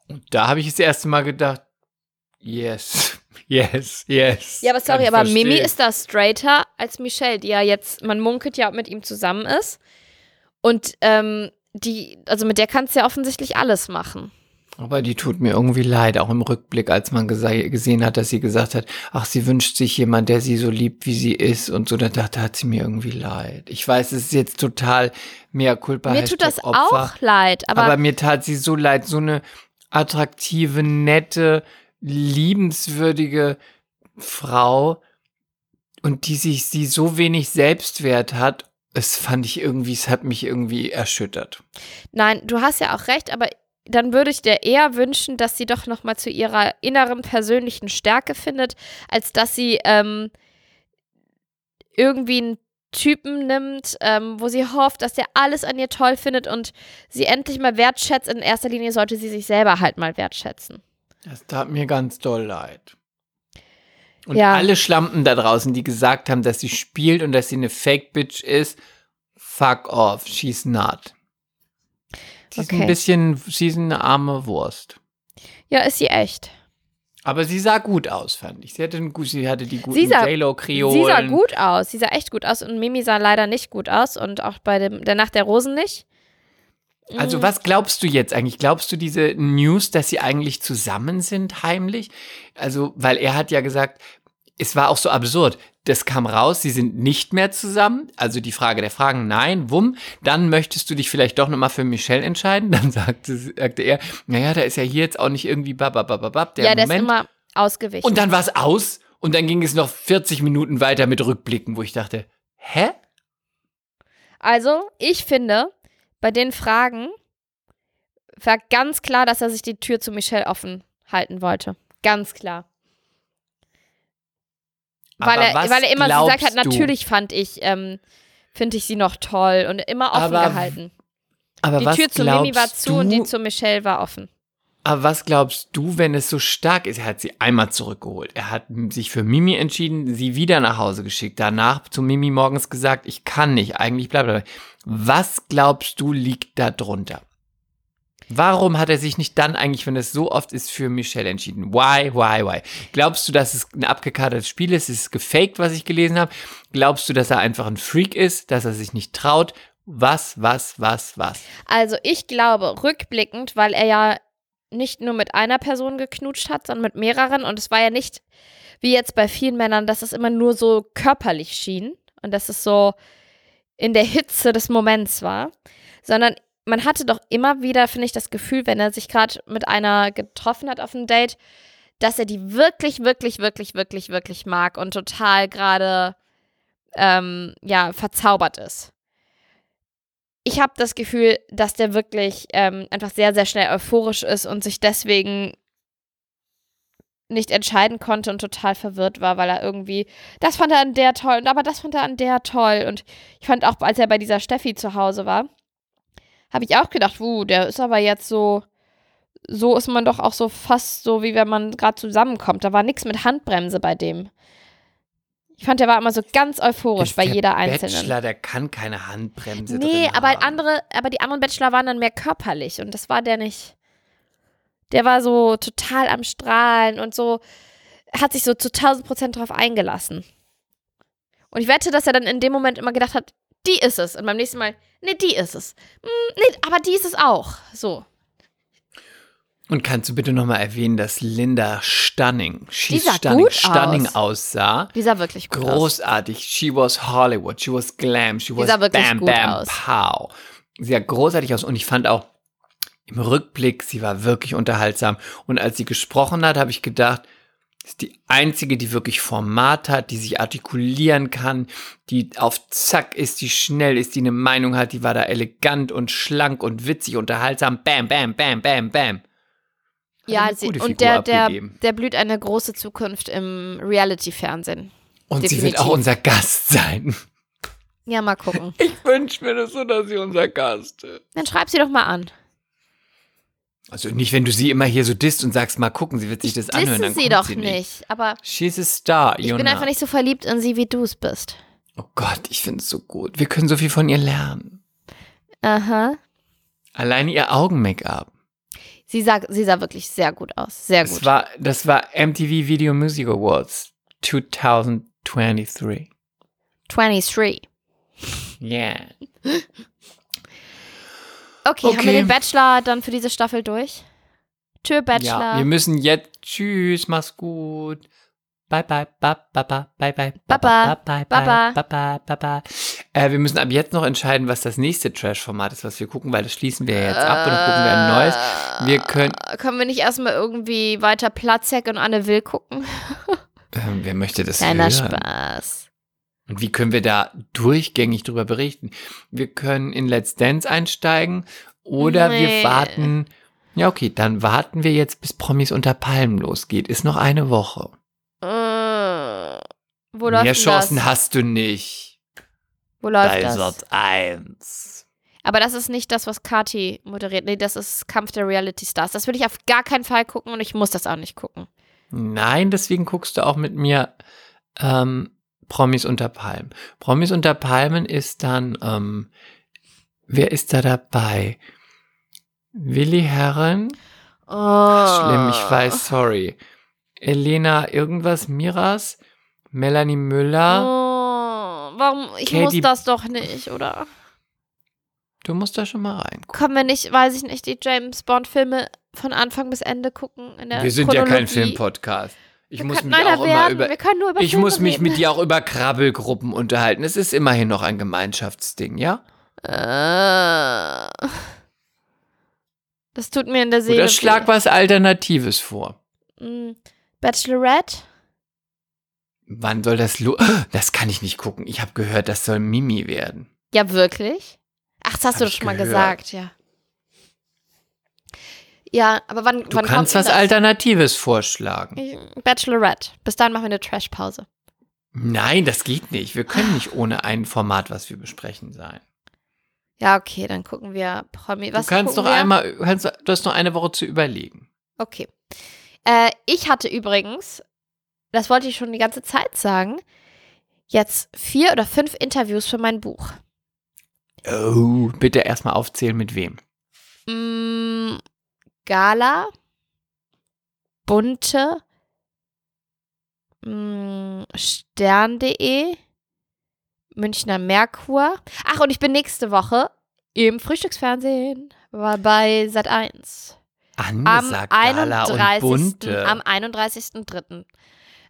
Und da habe ich das erste Mal gedacht, yes, yes, yes. Ja, aber sorry, aber verstehen. Mimi ist da straighter als Michelle, die ja jetzt, man munkelt ja, mit ihm zusammen ist. Und ähm, die, also mit der kannst du ja offensichtlich alles machen. Aber die tut mir irgendwie leid, auch im Rückblick, als man gese- gesehen hat, dass sie gesagt hat, ach, sie wünscht sich jemand, der sie so liebt, wie sie ist und so. Da dachte, hat sie mir irgendwie leid. Ich weiß, es ist jetzt total mehr Culpa. Mir tut das Opfer. auch leid, aber, Aber, mir tat sie so leid, so eine attraktive, nette, liebenswürdige Frau und die sich, sie so wenig Selbstwert hat. Es fand ich irgendwie, es hat mich irgendwie erschüttert. nein, du hast ja auch recht, aber dann würde ich dir eher wünschen, dass sie doch nochmal zu ihrer inneren persönlichen Stärke findet, als dass sie ähm, irgendwie einen Typen nimmt, ähm, wo sie hofft, dass der alles an ihr toll findet und sie endlich mal wertschätzt. In erster Linie sollte sie sich selber halt mal wertschätzen. Das tat mir ganz doll leid. Und Ja. alle Schlampen da draußen, die gesagt haben, dass sie spielt und dass sie eine Fake-Bitch ist, fuck off, she's not. Sie ist Okay. ein bisschen, sie ist eine arme Wurst. Ja, ist sie echt. Aber sie sah gut aus, fand ich. Sie hatte, einen, sie hatte die guten J-Lo-Kreolen. Sie sah gut aus. Sie sah echt gut aus und Mimi sah leider nicht gut aus und auch bei dem, der Nacht der Rosen nicht. Also Mhm. was glaubst du jetzt eigentlich? Glaubst du diese News, dass sie eigentlich zusammen sind, heimlich? Also, weil er hat ja gesagt, es war auch so absurd. Das kam raus, sie sind nicht mehr zusammen. Also die Frage der Fragen, nein, wumm. Dann möchtest du dich vielleicht doch nochmal für Michelle entscheiden. Dann sagte, sagte er, naja, da ist ja hier jetzt auch nicht irgendwie bababababab, der ja, der ist Moment. immer ausgewichen. und dann war es aus und dann ging es noch 40 Minuten weiter mit Rückblicken, wo ich dachte, hä? Also, ich finde, bei den Fragen war ganz klar, dass er sich die Tür zu Michelle offen halten wollte. Ganz klar. Weil er, weil er immer so gesagt hat, glaubst du? natürlich fand ich, ähm, finde ich sie noch toll und immer offen Aber gehalten. Aber Die Tür zu Mimi war zu und du- die zu Michelle war offen. Aber was glaubst du, wenn es so stark ist? Er hat sie einmal zurückgeholt. Er hat sich für Mimi entschieden, sie wieder nach Hause geschickt. Danach zu Mimi morgens gesagt, ich kann nicht, eigentlich bleib dabei. Was glaubst du liegt da drunter? Warum hat er sich nicht dann eigentlich, wenn es so oft ist, für Michelle entschieden? Why, why, why? Glaubst du, dass es ein abgekartetes Spiel ist? Ist es gefaked, was ich gelesen habe? Glaubst du, dass er einfach ein Freak ist, dass er sich nicht traut? Was, was, was, was? Also ich glaube, rückblickend, weil er ja nicht nur mit einer Person geknutscht hat, sondern mit mehreren. Und es war ja nicht wie jetzt bei vielen Männern, dass es immer nur so körperlich schien und dass es so in der Hitze des Moments war, sondern man hatte doch immer wieder, finde ich, das Gefühl, wenn er sich gerade mit einer getroffen hat auf einem Date, dass er die wirklich, wirklich, wirklich, wirklich, wirklich mag und total gerade ähm, ja verzaubert ist. Ich habe das Gefühl, dass der wirklich ähm, einfach sehr, sehr schnell euphorisch ist und sich deswegen nicht entscheiden konnte und total verwirrt war, weil er irgendwie, das fand er an der toll und aber das fand er an der toll. Und ich fand auch, als er bei dieser Steffi zu Hause war, habe ich auch gedacht, uh, der ist aber jetzt so, so ist man doch auch so fast so, wie wenn man gerade zusammenkommt. Da war nichts mit Handbremse bei dem. Ich fand, der war immer so ganz euphorisch Ist bei der jeder einzelnen. Bachelor, der kann keine Handbremse Nee, aber haben. andere, aber die anderen Bachelor waren dann mehr körperlich und das war der nicht. Der war so total am Strahlen und so, hat sich so zu 1000 Prozent drauf eingelassen. Und ich wette, dass er dann in dem Moment immer gedacht hat, die ist es. Und beim nächsten Mal, nee, die ist es. Hm, nee, aber die ist es auch. So. Und kannst du bitte nochmal erwähnen, dass Linda stunning, sah stunning, stunning aus. aussah. Die sah wirklich gut aus. Großartig. She was Hollywood, she was glam, she was bam, bam, aus. pow. Sie sah großartig aus und ich fand auch im Rückblick, sie war wirklich unterhaltsam. Und als sie gesprochen hat, habe ich gedacht, ist die einzige, die wirklich Format hat, die sich artikulieren kann, die auf Zack ist, die schnell ist, die eine Meinung hat, die war da elegant und schlank und witzig, unterhaltsam. Bam, bam, bam, bam, bam. Hat Ja, sie, und Figur der, der, abgegeben. der blüht eine große Zukunft im Reality-Fernsehen. Und sie wird definitiv. auch unser Gast sein. Ja, mal gucken. Ich wünsche mir das so, dass sie unser Gast ist. Dann schreib sie doch mal an. Also nicht, wenn du sie immer hier so disst und sagst, mal gucken, sie wird sich das anhören. Disse Dann sie doch sie nicht. Aber She's a star, ich you bin einfach nicht so verliebt in sie, wie du es bist. Oh Gott, ich finde es so gut. Wir können so viel von ihr lernen. Aha. Allein ihr Augen-Make-up. Sie sah, sie sah wirklich sehr gut aus. Sehr Das gut. war, das war MTV Video Music Awards 2023. 23. Yeah. Okay, haben Okay. wir den Bachelor dann für diese Staffel durch? Tschö, Ja, Bachelor. wir müssen jetzt. Tschüss, mach's gut. Bye bye, bye bye, bye bye, bye bye, bye, Baba. bye, bye, bye, bye. Äh, wir müssen ab jetzt noch entscheiden, was das nächste Trash-Format ist, was wir gucken, weil das schließen wir jetzt ab und dann gucken wir ein neues. Wir können, Äh, Können wir nicht erstmal irgendwie weiter Platzek und Anne Will gucken? ähm, wer möchte das Kleiner hören? Spaß. Und wie können wir da durchgängig drüber berichten? Wir können in Let's Dance einsteigen oder Nee. wir warten. Ja, okay, dann warten wir jetzt, bis Promis unter Palmen losgeht. Ist noch eine Woche. Äh, wo läuft Mehr Chancen das? hast du nicht. Wo läuft Bei das? Sat 1. Aber das ist nicht das, was Kati moderiert. Nee, das ist Kampf der Reality Stars. Das will ich auf gar keinen Fall gucken und ich muss das auch nicht gucken. Nein, deswegen guckst du auch mit mir ähm, Promis unter Palmen. Promis unter Palmen ist dann, ähm, wer ist da dabei? Willi Herren? Oh. Schlimm, ich weiß, sorry. Elena irgendwas, Miras? Melanie Müller? Oh, warum? Ich Katy- muss das doch nicht, oder? Du musst da schon mal reingucken. Können wir nicht, weiß ich nicht, die James Bond-Filme von Anfang bis Ende gucken? In der Wir sind ja kein? Filmpodcast. Ich Wir muss mich auch immer werden. über können nur über ich Filme muss mich reden. mit dir auch über Krabbelgruppen unterhalten. Es ist immerhin noch ein Gemeinschaftsding, ja? Äh, das tut mir in der Seele Oder schlag was Alternatives vor. Mm, Bachelorette? Wann soll das lo Das kann ich nicht gucken. Ich habe gehört, das soll Mimi werden. Ja, wirklich? Ach, das hast Hab du doch schon mal gehört. gesagt, ja. Ja, aber wann, Du wann kannst was das? Alternatives vorschlagen. Ich- Bachelorette. Bis dann machen wir eine Trashpause. Nein, das geht nicht. Wir können nicht ohne ein Format, was wir besprechen, sein. Ja, okay, dann gucken wir Promi. Was du kannst noch wir? einmal, kannst, du hast noch eine Woche zu überlegen. Okay. Äh, ich hatte übrigens, das wollte ich schon die ganze Zeit sagen, jetzt vier oder fünf Interviews für mein Buch. Oh, bitte erstmal aufzählen, mit wem. Mm, Gala, Bunte, mm, Stern.de, Münchner Merkur. Ach, und ich bin nächste Woche im Frühstücksfernsehen war bei Sat 1. Am Angesagt, Gala und 31. Bunte. Am 31.03.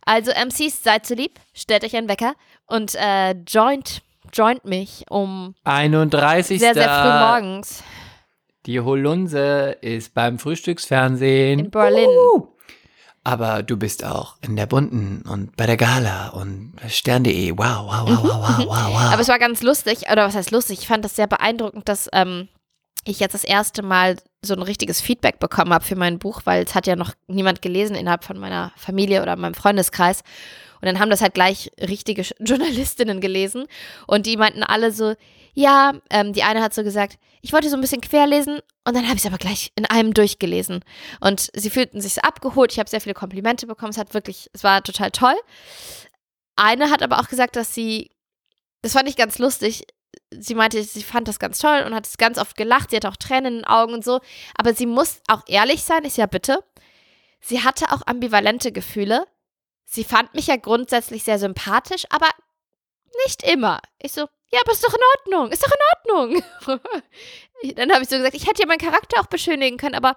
Also MCs, seid so lieb, stellt euch einen Wecker und äh, joint, joint mich um 31. sehr, sehr früh morgens. Die Holunse ist beim Frühstücksfernsehen. In Berlin. Uh. Aber du bist auch in der Bunten und bei der Gala und Stern.de. Wow, wow, wow, wow, wow, wow, wow. Aber es war ganz lustig, oder was heißt lustig? Ich fand das sehr beeindruckend, dass ähm, ich jetzt das erste Mal so ein richtiges Feedback bekommen habe für mein Buch, weil es hat ja noch niemand gelesen innerhalb von meiner Familie oder meinem Freundeskreis. Und dann haben das halt gleich richtige Journalistinnen gelesen. Und die meinten alle so, ja, ähm, die eine hat so gesagt, ich wollte so ein bisschen querlesen. Und dann habe ich es aber gleich in einem durchgelesen. Und sie fühlten sich abgeholt, ich habe sehr viele Komplimente bekommen, es hat wirklich, es war total toll. Eine hat aber auch gesagt, dass sie, das fand ich ganz lustig, sie meinte, sie fand das ganz toll und hat es ganz oft gelacht, sie hatte auch Tränen in den Augen und so, aber sie muss auch ehrlich sein, ist ja bitte, sie hatte auch ambivalente Gefühle. Sie fand mich ja grundsätzlich sehr sympathisch, aber nicht immer. Ich so, ja, aber ist doch in Ordnung, ist doch in Ordnung. Dann habe ich so gesagt, ich hätte ja meinen Charakter auch beschönigen können, aber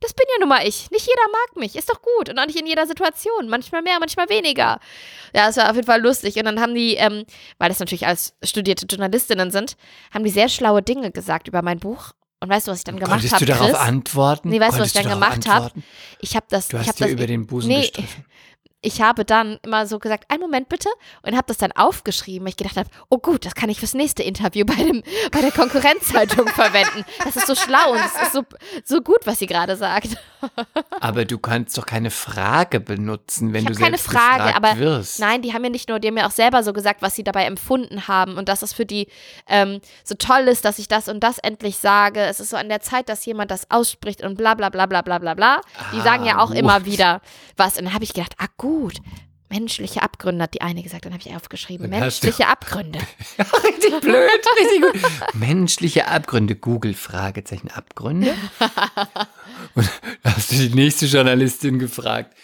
das bin ja nun mal ich. Nicht jeder mag mich, ist doch gut. Und auch nicht in jeder Situation. Manchmal mehr, manchmal weniger. Ja, es war auf jeden Fall lustig. Und dann haben die, ähm, weil das natürlich als studierte Journalistinnen sind, haben die sehr schlaue Dinge gesagt über mein Buch. Und weißt du, was ich dann gemacht Konntest habe, du darauf Chris? antworten? Nee, weißt du, was Konntest ich dann gemacht hab? antworten? Ich habe das, Du ich hast habe dir das, über den Busen nee, gestriffen. ich habe dann immer so gesagt, einen Moment bitte, und habe das dann aufgeschrieben, weil ich gedacht habe, oh gut, das kann ich fürs nächste Interview bei, dem, bei der Konkurrenzzeitung verwenden. Das ist so schlau und es ist so, so gut, was sie gerade sagt. Aber du kannst doch keine Frage benutzen, wenn Ich du selbst Frage, gefragt aber wirst. Nein, die haben mir nicht nur, die haben mir auch selber so gesagt, was sie dabei empfunden haben und dass es für die ähm, so toll ist, dass ich das und das endlich sage. Es ist so an der Zeit, dass jemand das ausspricht und bla bla bla bla bla bla bla. Die Ah, sagen ja auch gut. immer wieder was. Und dann habe ich gedacht, ah gut, menschliche Abgründe, hat die eine gesagt. Dann habe ich aufgeschrieben, Dann menschliche Abgründe. richtig blöd, richtig gut. Menschliche Abgründe, Google Fragezeichen Abgründe. Und da hast du die nächste Journalistin gefragt.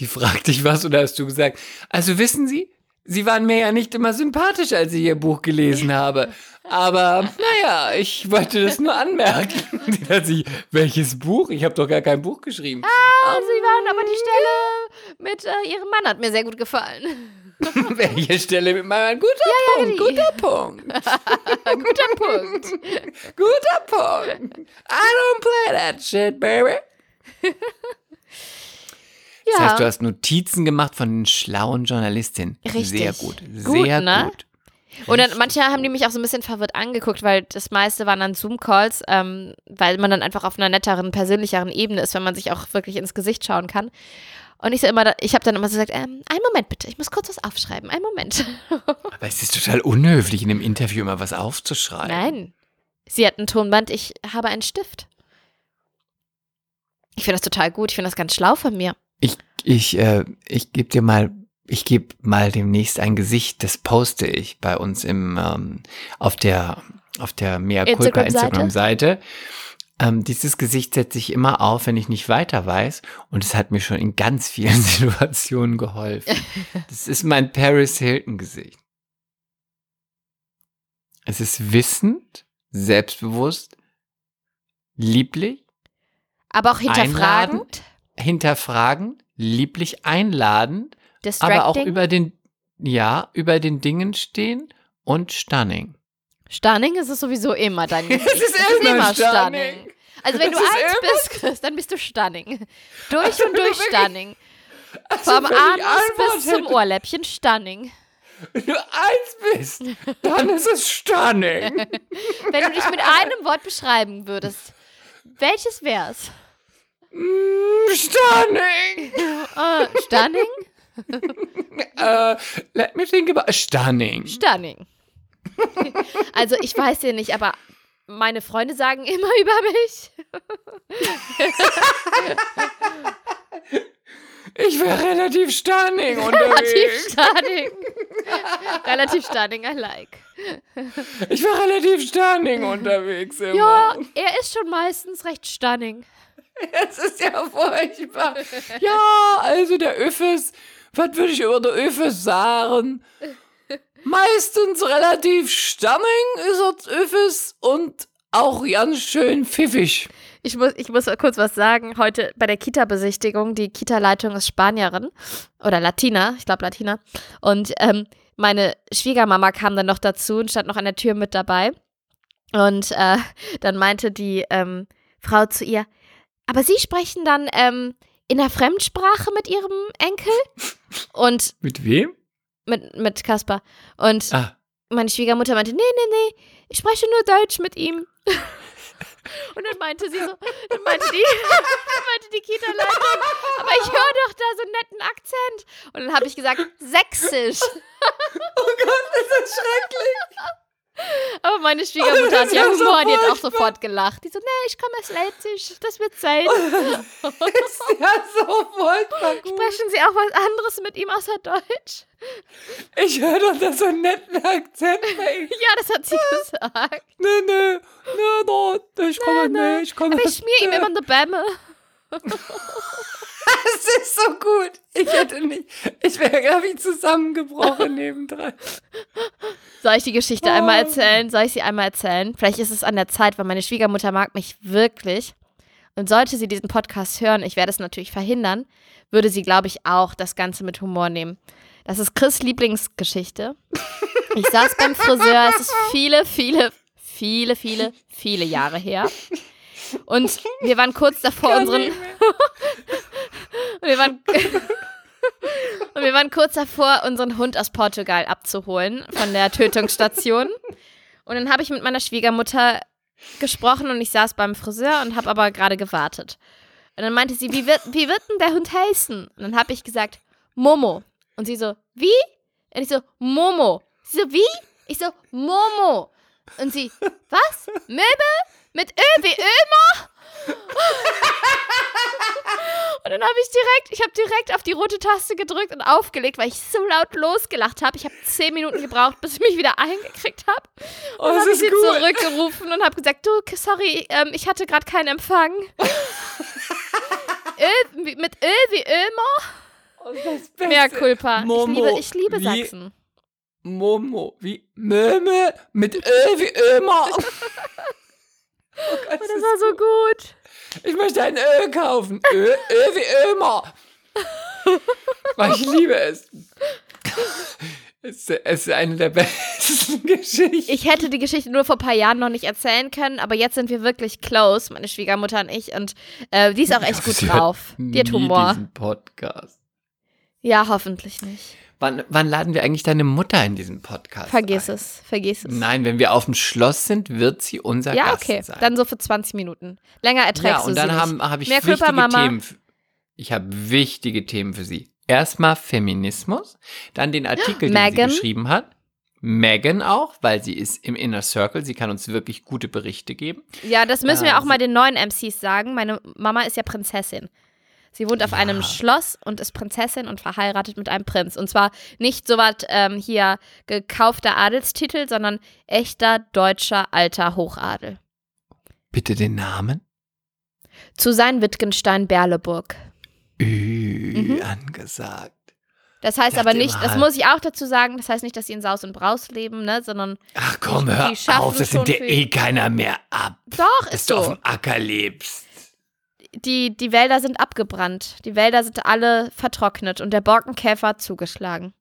Die fragt dich was und da hast du gesagt, also wissen Sie, Sie waren mir ja nicht immer sympathisch, als ich Ihr Buch gelesen habe. Aber naja, ich wollte das nur anmerken. Sich, welches Buch? Ich habe doch gar kein Buch geschrieben. Ah, sie waren aber die Stelle mit äh, ihrem Mann hat mir sehr gut gefallen. Welche Stelle mit meinem guter Punkt, die- guter Punkt, Guter Punkt. guter Punkt. I don't play that shit, baby. Das Ja. heißt, du hast Notizen gemacht von den schlauen Journalistinnen. Richtig. Sehr gut. Gut, Sehr ne? gut. Und dann, manche haben die mich auch so ein bisschen verwirrt angeguckt, weil das meiste waren dann Zoom-Calls, ähm, weil man dann einfach auf einer netteren, persönlicheren Ebene ist, wenn man sich auch wirklich ins Gesicht schauen kann. Und ich so immer, ich habe dann immer so gesagt, ähm, einen Moment bitte, ich muss kurz was aufschreiben, einen Moment. Aber es ist total unhöflich, in einem Interview immer was aufzuschreiben. Nein. Sie hat ein Tonband, ich habe einen Stift. Ich finde das total gut, ich finde das ganz schlau von mir. Ich, ich, äh, ich gebe dir mal, ich gebe mal demnächst ein Gesicht, das poste ich bei uns im, ähm, auf der, auf der Mea Culpa Instagram-Seite? Ähm, dieses Gesicht setze ich immer auf, wenn ich nicht weiter weiß. Und es hat mir schon in ganz vielen Situationen geholfen. Das ist mein Paris Hilton-Gesicht. Es ist wissend, selbstbewusst, lieblich, Aber auch hinterfragend, hinterfragend, lieblich distracting, aber auch über den, ja, über den Dingen stehen und stunning. stunning ist es sowieso immer dein Es ist immer stunning. Also wenn Es du ist eins bist, Chris, dann bist du stunning. Durch Also und durch stunning. Also Vom Anus bis zum hätte, Ohrläppchen stunning. Wenn du eins bist, dann ist es stunning. Wenn du dich mit einem Wort beschreiben würdest, welches wär's? Mm, stunning. Äh, stunning? Äh, let me think about stunning. Stunning. Also ich weiß ja nicht, aber meine Freunde sagen immer über mich. Ich wäre relativ stunning Relativ unterwegs. stunning. Relativ stunning, I like. Ich wäre relativ stunning unterwegs immer. Ja, er ist schon meistens recht stunning. Es ist ja furchtbar. Ja, also der Öffes, was würde ich über der Öffes sagen? Meistens relativ stunning ist er Öffes und auch ganz schön pfiffig. Ich muss, ich muss kurz was sagen. Heute bei der Kita-Besichtigung, die Kita-Leitung ist Spanierin oder Latina, ich glaube Latina. Und ähm, meine Schwiegermama kam dann noch dazu und stand noch an der Tür mit dabei. Und äh, dann meinte die ähm, Frau zu ihr, aber Sie sprechen dann ähm, in der Fremdsprache mit Ihrem Enkel? Und Mit wem? mit, mit Kaspar. Und Ah, meine Schwiegermutter meinte, nee, nee, nee, ich spreche nur Deutsch mit ihm. Und dann meinte sie so, dann meinte die, dann meinte die Kita-Leitung, aber ich höre doch da so einen netten Akzent. Und dann habe ich gesagt, sächsisch. oh Gott, ist das schrecklich. Aber meine Schwiegermutter hat ja ja so Humor, die hat auch sofort gelacht. Die so, nee, ich komme aus Leipzig, das wird sein. Ist ja so furchtbar gut. Sprechen Sie auch was anderes mit ihm außer Deutsch? Ich höre doch da so einen netten Akzent bei ihm. Ja, das hat sie gesagt. Nee, nee, nee, nee, ich komme nee. nicht, ich komme Aber ich schmier ihm immer eine Bämme. Es ist so gut. Ich hätte nicht, ich wäre, glaube ich, zusammengebrochen nebendran. Soll ich die Geschichte Oh. einmal erzählen? Soll ich sie einmal erzählen? Vielleicht ist es an der Zeit, weil meine Schwiegermutter mag mich wirklich. Und sollte sie diesen Podcast hören, ich werde es natürlich verhindern, würde sie, glaube ich, auch das Ganze mit Humor nehmen. Das ist Chris' Lieblingsgeschichte. Ich saß beim Friseur, es ist viele, viele, viele, viele, viele Jahre her. Und wir waren kurz davor, unseren. Und wir waren. Und wir waren kurz davor, unseren Hund aus Portugal abzuholen von der Tötungsstation. Und dann habe ich mit meiner Schwiegermutter gesprochen und ich saß beim Friseur und habe aber gerade gewartet. Und dann meinte sie, wie wird, wie wird denn der Hund heißen? Und dann habe ich gesagt, Momo. Und sie so, wie? Und ich so, Momo. Sie so, wie? Ich so, Momo. Und sie, was? Möbel? Mit Ö wie Ömer? Und dann habe ich direkt, ich habe direkt auf die rote Taste gedrückt und aufgelegt, weil ich so laut losgelacht habe. Ich habe zehn Minuten gebraucht, bis ich mich wieder eingekriegt habe. Oh, Und das habe ich sie gut. zurückgerufen und habe gesagt, du, sorry, ähm, ich hatte gerade keinen Empfang. Öl, mit Öl wie Ömer? Oh, das Beste. Mehr Culpa. Ich Momo, liebe, ich liebe Sachsen. Momo, wie Möme mit Ö wie Ömer. Oh Gott, Oh, das war so gut. Ich möchte ein Ö kaufen. Ö, Ö wie Ömer. Oh, ich liebe es. Es ist eine der besten Geschichten. Ich hätte die Geschichte nur vor ein paar Jahren noch nicht erzählen können, aber jetzt sind wir wirklich close, meine Schwiegermutter und ich. Und äh, die ist auch echt gut drauf. Die hat Humor. Diesen Podcast. Ja, hoffentlich nicht. Wann, wann laden wir eigentlich deine Mutter in diesen Podcast? Vergiss ein? es, vergiss es. Nein, wenn wir auf dem Schloss sind, wird sie unser ja, Gast okay. sein. Dann so für 20 Minuten. Länger erträgst ja, du und dann habe hab ich Mehr wichtige Mama. Themen. Ich habe wichtige Themen für Sie. Erstmal Feminismus, dann den Artikel, den Meghan. sie geschrieben hat. Megan auch, weil sie ist im Inner Circle. Sie kann uns wirklich gute Berichte geben. Ja, das müssen wir Ah, auch mal den neuen MCs sagen. Meine Mama ist ja Prinzessin. Sie wohnt auf Ja. einem Schloss und ist Prinzessin und verheiratet mit einem Prinz. Und zwar nicht so was ähm, hier gekaufter Adelstitel, sondern echter deutscher alter Hochadel. Bitte den Namen. Zu sein Wittgenstein Berleburg. Ü, Mhm. angesagt. Das heißt aber nicht, das muss ich auch dazu sagen, das heißt nicht, dass sie in Saus und Braus leben, ne, sondern Ach komm, Die- hör die schaffen auf, das nimmt dir eh keiner mehr ab. doch, Dass ist du auf so. dem Acker lebst. Die, die Wälder sind abgebrannt. Die Wälder sind alle vertrocknet und der Borkenkäfer hat zugeschlagen.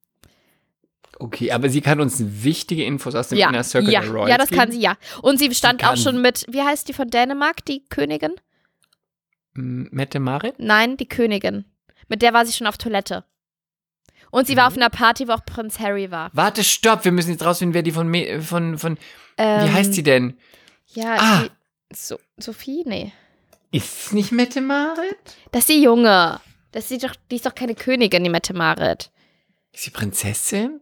Okay, aber sie kann uns wichtige Infos aus dem Ja, Inner Circle ja, der Royals ja, das kann geben. sie ja. Und sie stand kann- auch schon mit, wie heißt die von Dänemark, die Königin? Mette Marit? Nein, die Königin. Mit der war sie schon auf Toilette. Und sie war Mhm. auf einer Party, wo auch Prinz Harry war. Warte, stopp, wir müssen jetzt rausfinden, wer die von, Me von, von Ähm, wie heißt sie denn? Ja, Ah. die, so, Sophie? Nee. Ist es nicht Mette Marit? Das ist die Junge. Das ist die, doch, die ist doch keine Königin, die Mette Marit. Ist sie Prinzessin?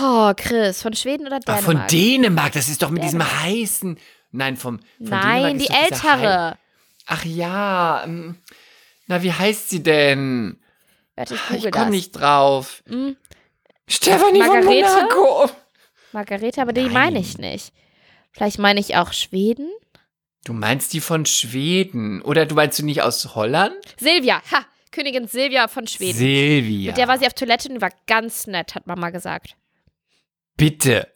Oh, Chris, von Schweden oder Dänemark? von Dänemark, das ist doch mit diesem Dänemark. heißen. Nein, vom. Von Nein, Dänemark die ältere. Ach ja. ähm, Na, wie heißt sie denn? Warte, ich Ich google komme das. nicht drauf. Hm, Stefanie Margarete? von Monaco. Margarete, aber die meine ich nicht. Vielleicht meine ich auch Schweden? Du meinst die von Schweden. Oder du meinst du nicht aus Holland? Silvia, ha, Königin Silvia von Schweden. Silvia. Mit der war sie auf Toilette und war ganz nett, hat Mama gesagt. Bitte,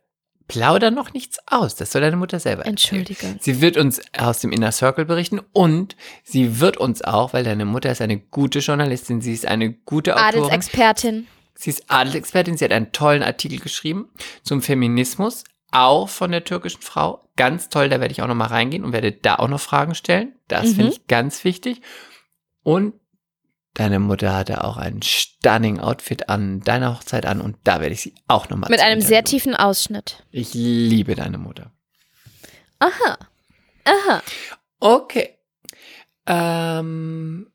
plauder noch nichts aus. Das soll deine Mutter selber erzählen. Entschuldige. Sie wird uns aus dem Inner Circle berichten und sie wird uns auch, weil deine Mutter ist eine gute Journalistin, sie ist eine gute Autorin. Adelsexpertin. Sie ist Adelsexpertin, sie hat einen tollen Artikel geschrieben zum Feminismus, auch von der türkischen Frau. Ganz toll, da werde ich auch noch mal reingehen und werde da auch noch Fragen stellen. Das Mhm. finde ich ganz wichtig. Und deine Mutter hatte auch ein stunning Outfit an deiner Hochzeit an und da werde ich sie auch noch mal Mit einem sehr tiefen Ausschnitt. Ich liebe deine Mutter. Aha. Aha. Okay. Ähm,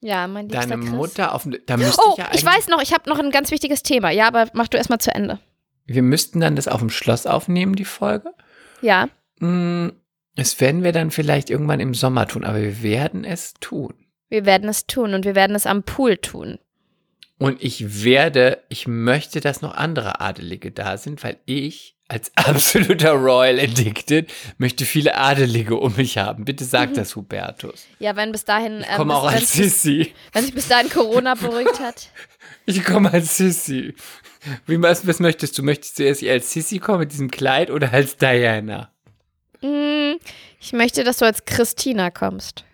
Ja, mein liebster deine. Mutter auf dem. Da müsste Oh, ich ja ich weiß noch, ich habe noch ein ganz wichtiges Thema. Ja, aber mach du erstmal zu Ende. Wir müssten dann das auf dem Schloss aufnehmen, die Folge. Ja. Hm, Das werden wir dann vielleicht irgendwann im Sommer tun, aber wir werden es tun. Wir werden es tun und wir werden es am Pool tun. Und ich werde, ich möchte, dass noch andere Adelige da sind, weil ich als absoluter Royal Addicted möchte viele Adelige um mich haben. Bitte sag Mhm. das, Hubertus. Ja, wenn bis dahin. Ich ähm, komme bis- auch als Sissy. Wenn sich bis dahin Corona beruhigt hat. Ich komme als Sissy. Wie, was, was möchtest du? Möchtest du erst als Sissy kommen mit diesem Kleid oder als Diana? Mm, Ich möchte, dass du als Christina kommst.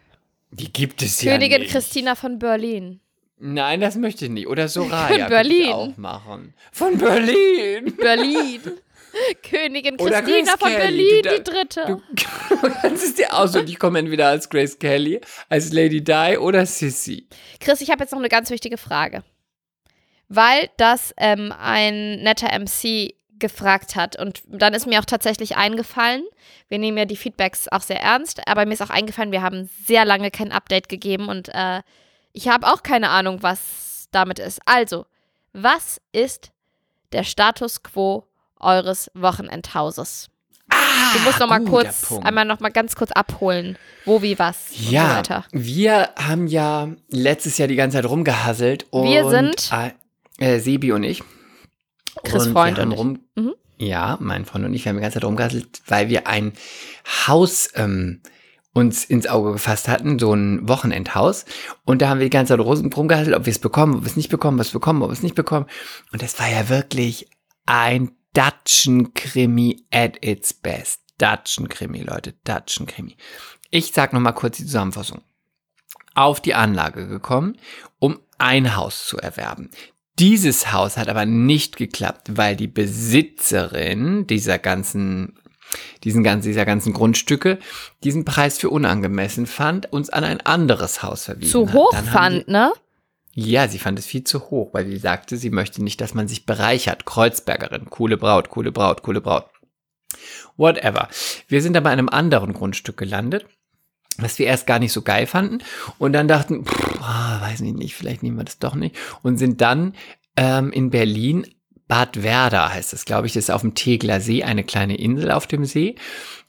Die gibt es ja Königin. Christina von Berlin. Nein, das möchte ich nicht. Oder Soraya Von könnte ich Berlin. auch machen. Von Berlin. Berlin. Königin Christina Grace von Kelly, Berlin, du die dritte. Du kannst es dir aussuchen. Ich komme entweder als Grace Kelly, als Lady Di oder Sissy. Chris, ich habe jetzt noch eine ganz wichtige Frage. Weil das ähm, ein netter MC gefragt hat. Und dann ist mir auch tatsächlich eingefallen, wir nehmen ja die Feedbacks auch sehr ernst, aber mir ist auch eingefallen, wir haben sehr lange kein Update gegeben und äh, ich habe auch keine Ahnung, was damit ist. Also, was ist der Status quo eures Wochenendhauses? Ah, Du musst noch mal kurz, Punkt. einmal noch mal ganz kurz abholen, wo, wie, was so Ja, weiter. wir haben ja letztes Jahr die ganze Zeit rumgehasselt. Und, Wir sind? Äh, Sebi und ich. Chris und Freund und ich. rum, Mhm. Ja, mein Freund und ich, wir haben die ganze Zeit rumgehasselt, weil wir ein Haus ähm, uns ins Auge gefasst hatten, so ein Wochenendhaus. Und da haben wir die ganze Zeit rum- rumgehasselt, ob wir es bekommen, ob wir es nicht bekommen, ob wir es bekommen, ob wir es nicht bekommen. Und das war ja wirklich ein Datschen-Krimi at its best. Datschen-Krimi, Leute, Datschen-Krimi. Ich sag noch mal kurz die Zusammenfassung. Auf die Anlage gekommen, um ein Haus zu erwerben. Dieses Haus hat aber nicht geklappt, weil die Besitzerin dieser ganzen, diesen ganzen, dieser ganzen Grundstücke diesen Preis für unangemessen fand, uns an ein anderes Haus verwiesen Zu hoch fand, ne? die- ja, sie fand es viel zu hoch, weil sie sagte, sie möchte nicht, dass man sich bereichert. Kreuzbergerin, coole Braut, coole Braut, coole Braut. Whatever. Wir sind aber an einem anderen Grundstück gelandet. Was wir erst gar nicht so geil fanden und dann dachten, pff, ah, weiß ich nicht, vielleicht nehmen wir das doch nicht und sind dann ähm, in Berlin Bad Werder heißt es, glaube ich, das ist auf dem Tegler See, eine kleine Insel auf dem See.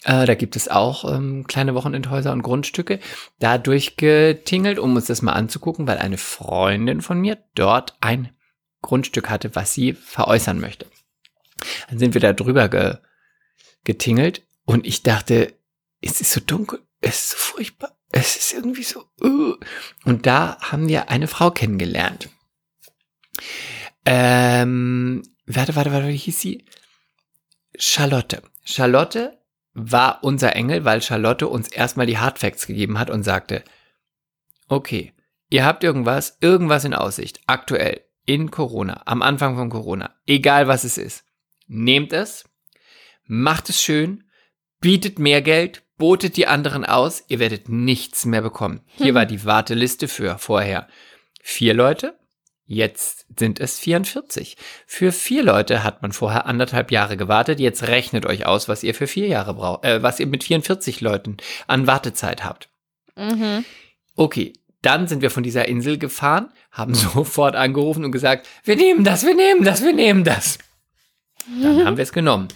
Äh, da gibt es auch ähm, kleine Wochenendhäuser und Grundstücke. Da durchgetingelt, um uns das mal anzugucken, weil eine Freundin von mir dort ein Grundstück hatte, was sie veräußern möchte. Dann sind wir da drüber ge getingelt und ich dachte, es ist so dunkel, es ist so furchtbar, es ist irgendwie so. Uh. Und da haben wir eine Frau kennengelernt. Ähm, warte, warte, warte, wie hieß sie? Charlotte. Charlotte war unser Engel, weil Charlotte uns erstmal die Hardfacts gegeben hat und sagte, okay, ihr habt irgendwas, irgendwas in Aussicht, aktuell, in Corona, am Anfang von Corona, egal was es ist. Nehmt es, macht es schön, bietet mehr Geld, botet die anderen aus, ihr werdet nichts mehr bekommen. Hier hm. war die Warteliste für vorher vier Leute, Jetzt sind es 44. Für vier Leute hat man vorher anderthalb Jahre gewartet. Jetzt rechnet euch aus, was ihr für vier Jahre braucht, äh, was ihr mit 44 Leuten an Wartezeit habt. Mhm. Okay, dann sind wir von dieser Insel gefahren, haben sofort angerufen und gesagt, wir nehmen das, wir nehmen das, wir nehmen das. Dann haben wir es genommen.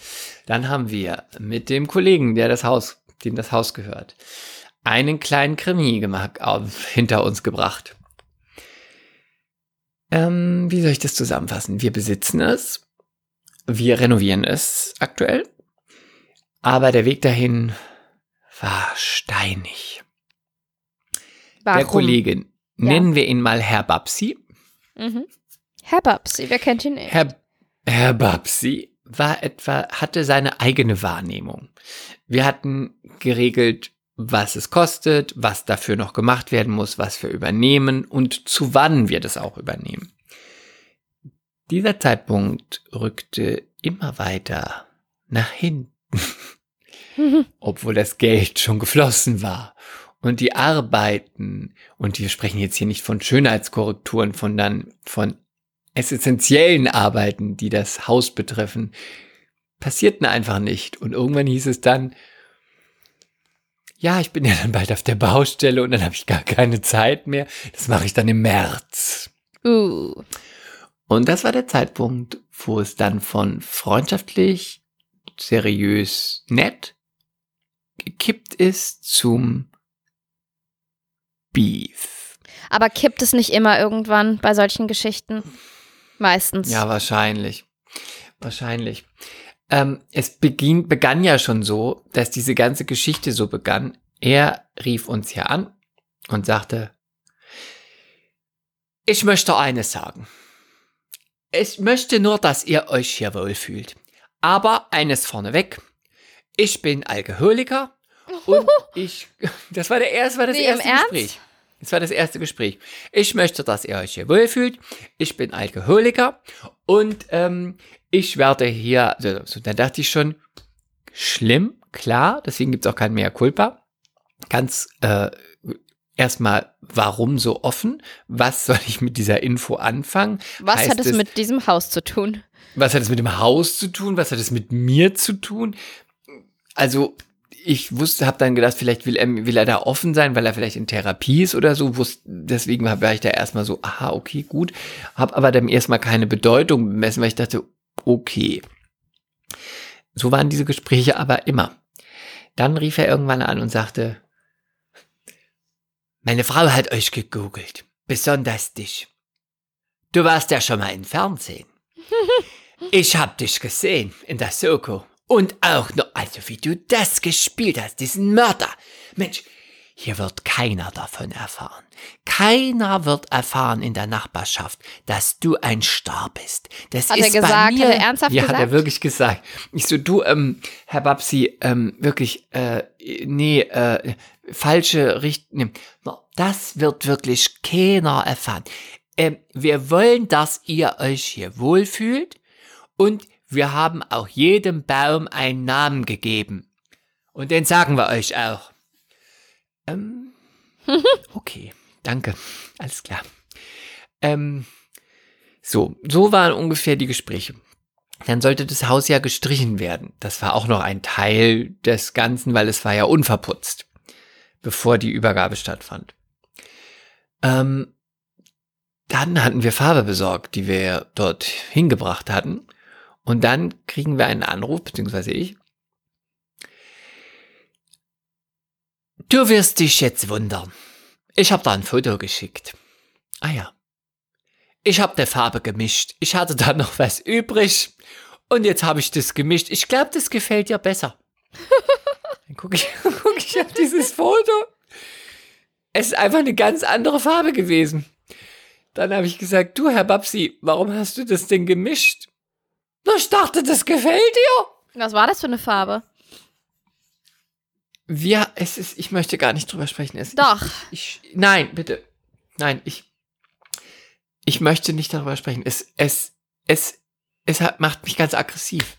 Dann haben wir mit dem Kollegen, der das Haus, dem das Haus gehört, einen kleinen Krimi gemacht, hinter uns gebracht. Ähm, wie soll ich das zusammenfassen? Wir besitzen es, wir renovieren es aktuell, aber der Weg dahin war steinig. Warum? Der Kollegin, ja. nennen wir ihn mal Herr Babsi. Mhm. Herr Babsi, wer kennt ihn nicht? Herr, Herr Babsi war etwa, hatte seine eigene Wahrnehmung. Wir hatten geregelt, was es kostet, was dafür noch gemacht werden muss, was wir übernehmen und zu wann wir das auch übernehmen. Dieser Zeitpunkt rückte immer weiter nach hinten, obwohl das Geld schon geflossen war und die Arbeiten, und wir sprechen jetzt hier nicht von Schönheitskorrekturen, von dann von essentiellen Arbeiten, die das Haus betreffen, passierten einfach nicht. Und irgendwann hieß es dann, ja, ich bin ja dann bald auf der Baustelle und dann habe ich gar keine Zeit mehr. Das mache ich dann im März. Uh. Und das war der Zeitpunkt, wo es dann von freundschaftlich, seriös, nett gekippt ist zum Beef. Aber kippt es nicht immer irgendwann bei solchen Geschichten? Meistens. Ja, wahrscheinlich. Wahrscheinlich. Ähm, es beginn, begann ja schon so, dass diese ganze Geschichte so begann. Er rief uns hier an und sagte, ich möchte eines sagen. Ich möchte nur, dass ihr euch hier wohlfühlt. Aber eines vorneweg. Ich bin Alkoholiker und ich, das war der erste, war das nee, erste Gespräch. Das war das erste Gespräch. Ich möchte, dass ihr euch hier wohlfühlt. Ich bin Alkoholiker und ähm, ich werde hier, so, so, da dachte ich schon, schlimm, klar, deswegen gibt es auch kein mehr Culpa. Ganz äh, erstmal, warum so offen? Was soll ich mit dieser Info anfangen? Was heißt hat es, es mit diesem Haus zu tun? Was hat es mit dem Haus zu tun? Was hat es mit mir zu tun? Also, ich wusste, habe dann gedacht, vielleicht will er, will er da offen sein, weil er vielleicht in Therapie ist oder so. Wusste, deswegen war ich da erstmal so, aha, okay, gut. Habe aber dann erstmal keine Bedeutung bemessen, weil ich dachte, okay. So waren diese Gespräche aber immer. Dann rief er irgendwann an und sagte, meine Frau hat euch gegoogelt, besonders dich. Du warst ja schon mal im Fernsehen. Ich hab dich gesehen in der Soko. Und auch noch, also wie du das gespielt hast, diesen Mörder. Mensch, hier wird keiner davon erfahren. Keiner wird erfahren in der Nachbarschaft, dass du ein Star bist. Das hat ist er gesagt? Bei mir, hat er ernsthaft ja, gesagt? hat er wirklich gesagt. Ich so, du, ähm, Herr Babsi, ähm, wirklich, äh, nee, äh, falsche Richtung. Das wird wirklich keiner erfahren. Ähm, wir wollen, dass ihr euch hier wohlfühlt und wir haben auch jedem Baum einen Namen gegeben. Und den sagen wir euch auch. Ähm, okay, danke. Alles klar. Ähm, so, so waren ungefähr die Gespräche. Dann sollte das Haus ja gestrichen werden. Das war auch noch ein Teil des Ganzen, weil es war ja unverputzt. bevor die Übergabe stattfand. Ähm, dann hatten wir Farbe besorgt, die wir dort hingebracht hatten. Und dann kriegen wir einen Anruf, beziehungsweise ich. Du wirst dich jetzt wundern. Ich habe da ein Foto geschickt. Ah ja. Ich habe der Farbe gemischt. Ich hatte da noch was übrig. Und jetzt habe ich das gemischt. Ich glaube, das gefällt dir besser. Dann gucke ich, guck ich auf dieses Foto. Es ist einfach eine ganz andere Farbe gewesen. Dann habe ich gesagt, du Herr Babsi, warum hast du das denn gemischt? Ich dachte, das gefällt dir. Was war das für eine Farbe? Wir, es ist, ich möchte gar nicht drüber sprechen. Es, Doch. Ich, ich, nein, bitte. Nein, ich, ich möchte nicht darüber sprechen. Es, es, es, es hat, macht mich ganz aggressiv.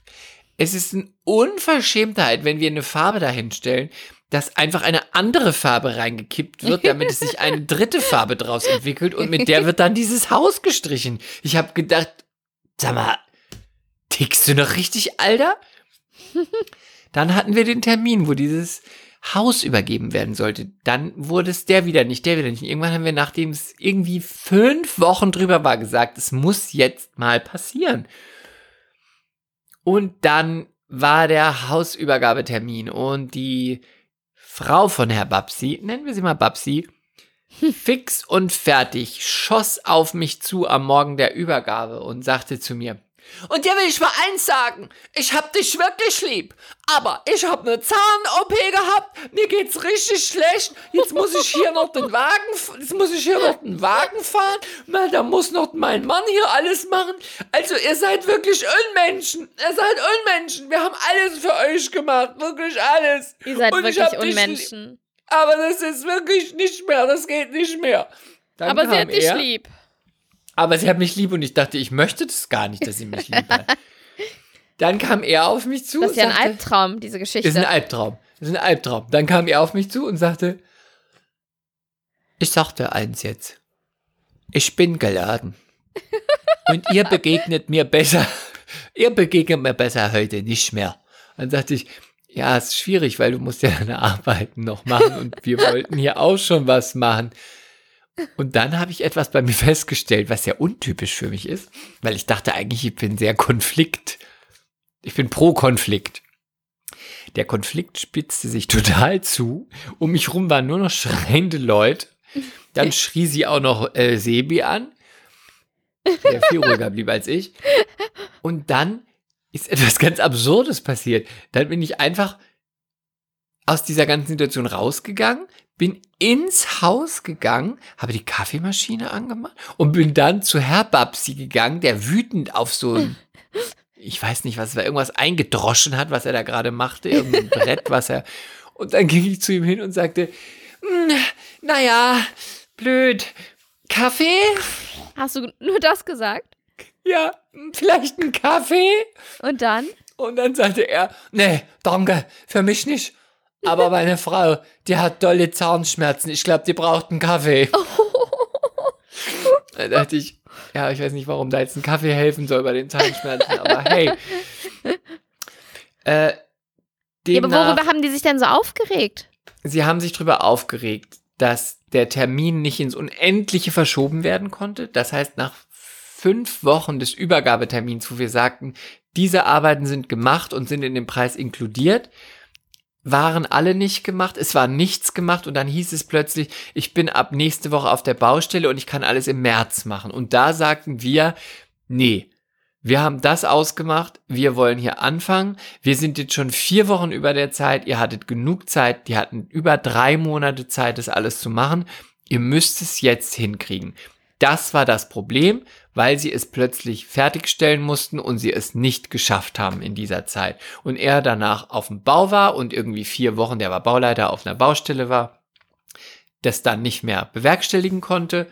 Es ist eine Unverschämtheit, wenn wir eine Farbe dahinstellen, dass einfach eine andere Farbe reingekippt wird, damit es sich eine dritte Farbe draus entwickelt und mit der wird dann dieses Haus gestrichen. Ich habe gedacht, sag mal, tickst du noch richtig, Alter? Dann hatten wir den Termin, wo dieses Haus übergeben werden sollte. Dann wurde es der wieder nicht, der wieder nicht. Irgendwann haben wir, nachdem es irgendwie fünf Wochen drüber war, gesagt, es muss jetzt mal passieren. Und dann war der Hausübergabetermin und die Frau von Herr Babsi, nennen wir sie mal Babsi, fix und fertig, schoss auf mich zu am Morgen der Übergabe und sagte zu mir, und dir will ich mal eins sagen. Ich hab dich wirklich lieb. Aber ich hab eine Zahn-OP gehabt. Mir geht's richtig schlecht. Jetzt muss ich hier noch den Wagen, jetzt muss ich hier noch den Wagen fahren. Na, da muss noch mein Mann hier alles machen. Also ihr seid wirklich Unmenschen. Ihr seid Unmenschen. Wir haben alles für euch gemacht. Wirklich alles. Ihr seid Und ich wirklich Unmenschen. Aber das ist wirklich nicht mehr. Das geht nicht mehr. Dann Aber sie hat dich lieb. Aber sie hat mich lieb und ich dachte, ich möchte das gar nicht, dass sie mich lieb hat. Dann kam er auf mich zu. Das ist ja ein Albtraum, diese Geschichte. Ist ein Albtraum. Das ist ein Albtraum. Dann kam er auf mich zu und sagte, ich sagte eins jetzt. Ich bin geladen. Und ihr begegnet mir besser. Ihr begegnet mir besser heute nicht mehr. Dann sagte ich, ja, es ist schwierig, weil du musst ja deine Arbeiten noch machen und wir wollten hier auch schon was machen. Und dann habe ich etwas bei mir festgestellt, was sehr untypisch für mich ist, weil ich dachte eigentlich, ich bin sehr Konflikt. Ich bin pro Konflikt. Der Konflikt spitzte sich total zu. Um mich rum waren nur noch schreiende Leute. Dann schrie sie auch noch äh, Sebi an, der viel ruhiger blieb als ich. Und dann ist etwas ganz Absurdes passiert. Dann bin ich einfach aus dieser ganzen Situation rausgegangen, bin ins Haus gegangen, habe die Kaffeemaschine angemacht und bin dann zu Herr Babsi gegangen, der wütend auf so ein, ich weiß nicht, was es war, irgendwas eingedroschen hat, was er da gerade machte, irgendein Brett, was er. Und dann ging ich zu ihm hin und sagte, "Hm, naja, blöd. Kaffee? Hast du nur das gesagt? Ja, vielleicht ein Kaffee? Und dann? Und dann sagte er, nee, danke, für mich nicht. Aber meine Frau, die hat dolle Zahnschmerzen. Ich glaube, die braucht einen Kaffee. Da dachte ich, ja, ich weiß nicht, warum da jetzt ein Kaffee helfen soll bei den Zahnschmerzen, aber hey. Äh, Ja, aber worüber haben die sich denn so aufgeregt? sie haben sich darüber aufgeregt, dass der Termin nicht ins Unendliche verschoben werden konnte. Das heißt, nach fünf Wochen des Übergabetermins, wo wir sagten, diese Arbeiten sind gemacht und sind in den Preis inkludiert, waren alle nicht gemacht, es war nichts gemacht und dann hieß es plötzlich, ich bin ab nächste Woche auf der Baustelle und ich kann alles im März machen. Und da sagten wir, nee, wir haben das ausgemacht, wir wollen hier anfangen. Wir sind jetzt schon vier Wochen über der Zeit, ihr hattet genug Zeit, die hatten über drei Monate Zeit, das alles zu machen. Ihr müsst es jetzt hinkriegen. Das war das Problem, weil sie es plötzlich fertigstellen mussten und sie es nicht geschafft haben in dieser Zeit. Und er danach auf dem Bau war und irgendwie vier Wochen, der war Bauleiter, auf einer Baustelle war, das dann nicht mehr bewerkstelligen konnte.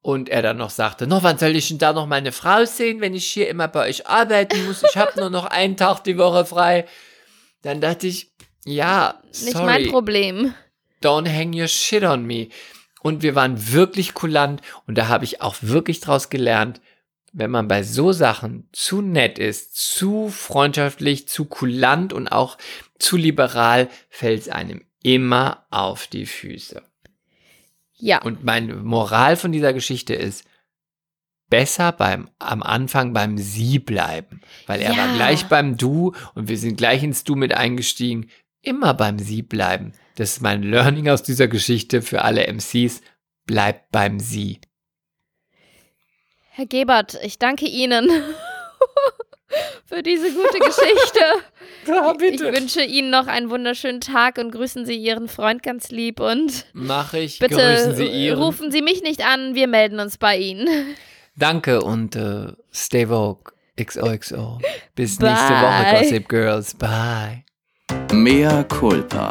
Und er dann noch sagte, noch wann soll ich denn da noch meine Frau sehen, wenn ich hier immer bei euch arbeiten muss? Ich habe nur noch einen Tag die Woche frei. Dann dachte ich, ja, Nicht sorry mein Problem. don't hang your shit on me. Und wir waren wirklich kulant und da habe ich auch wirklich draus gelernt, wenn man bei so Sachen zu nett ist, zu freundschaftlich, zu kulant und auch zu liberal, fällt es einem immer auf die Füße. Ja. Und meine Moral von dieser Geschichte ist, besser beim, am Anfang beim Sie bleiben. Weil er Ja. war gleich beim Du und wir sind gleich ins Du mit eingestiegen. Immer beim Sie bleiben. Das ist mein Learning aus dieser Geschichte für alle MCs. Bleibt beim Sie. Herr Gebert, ich danke Ihnen für diese gute Geschichte. Ja, Ich wünsche Ihnen noch einen wunderschönen Tag und grüßen Sie Ihren Freund ganz lieb und Mache ich. bitte Grüßen Sie Ihren. rufen Sie mich nicht an, wir melden uns bei Ihnen. Danke und äh, stay vogue. XOXO. Bis Bye. nächste Woche, Gossip Girls. Bye. Mea culpa.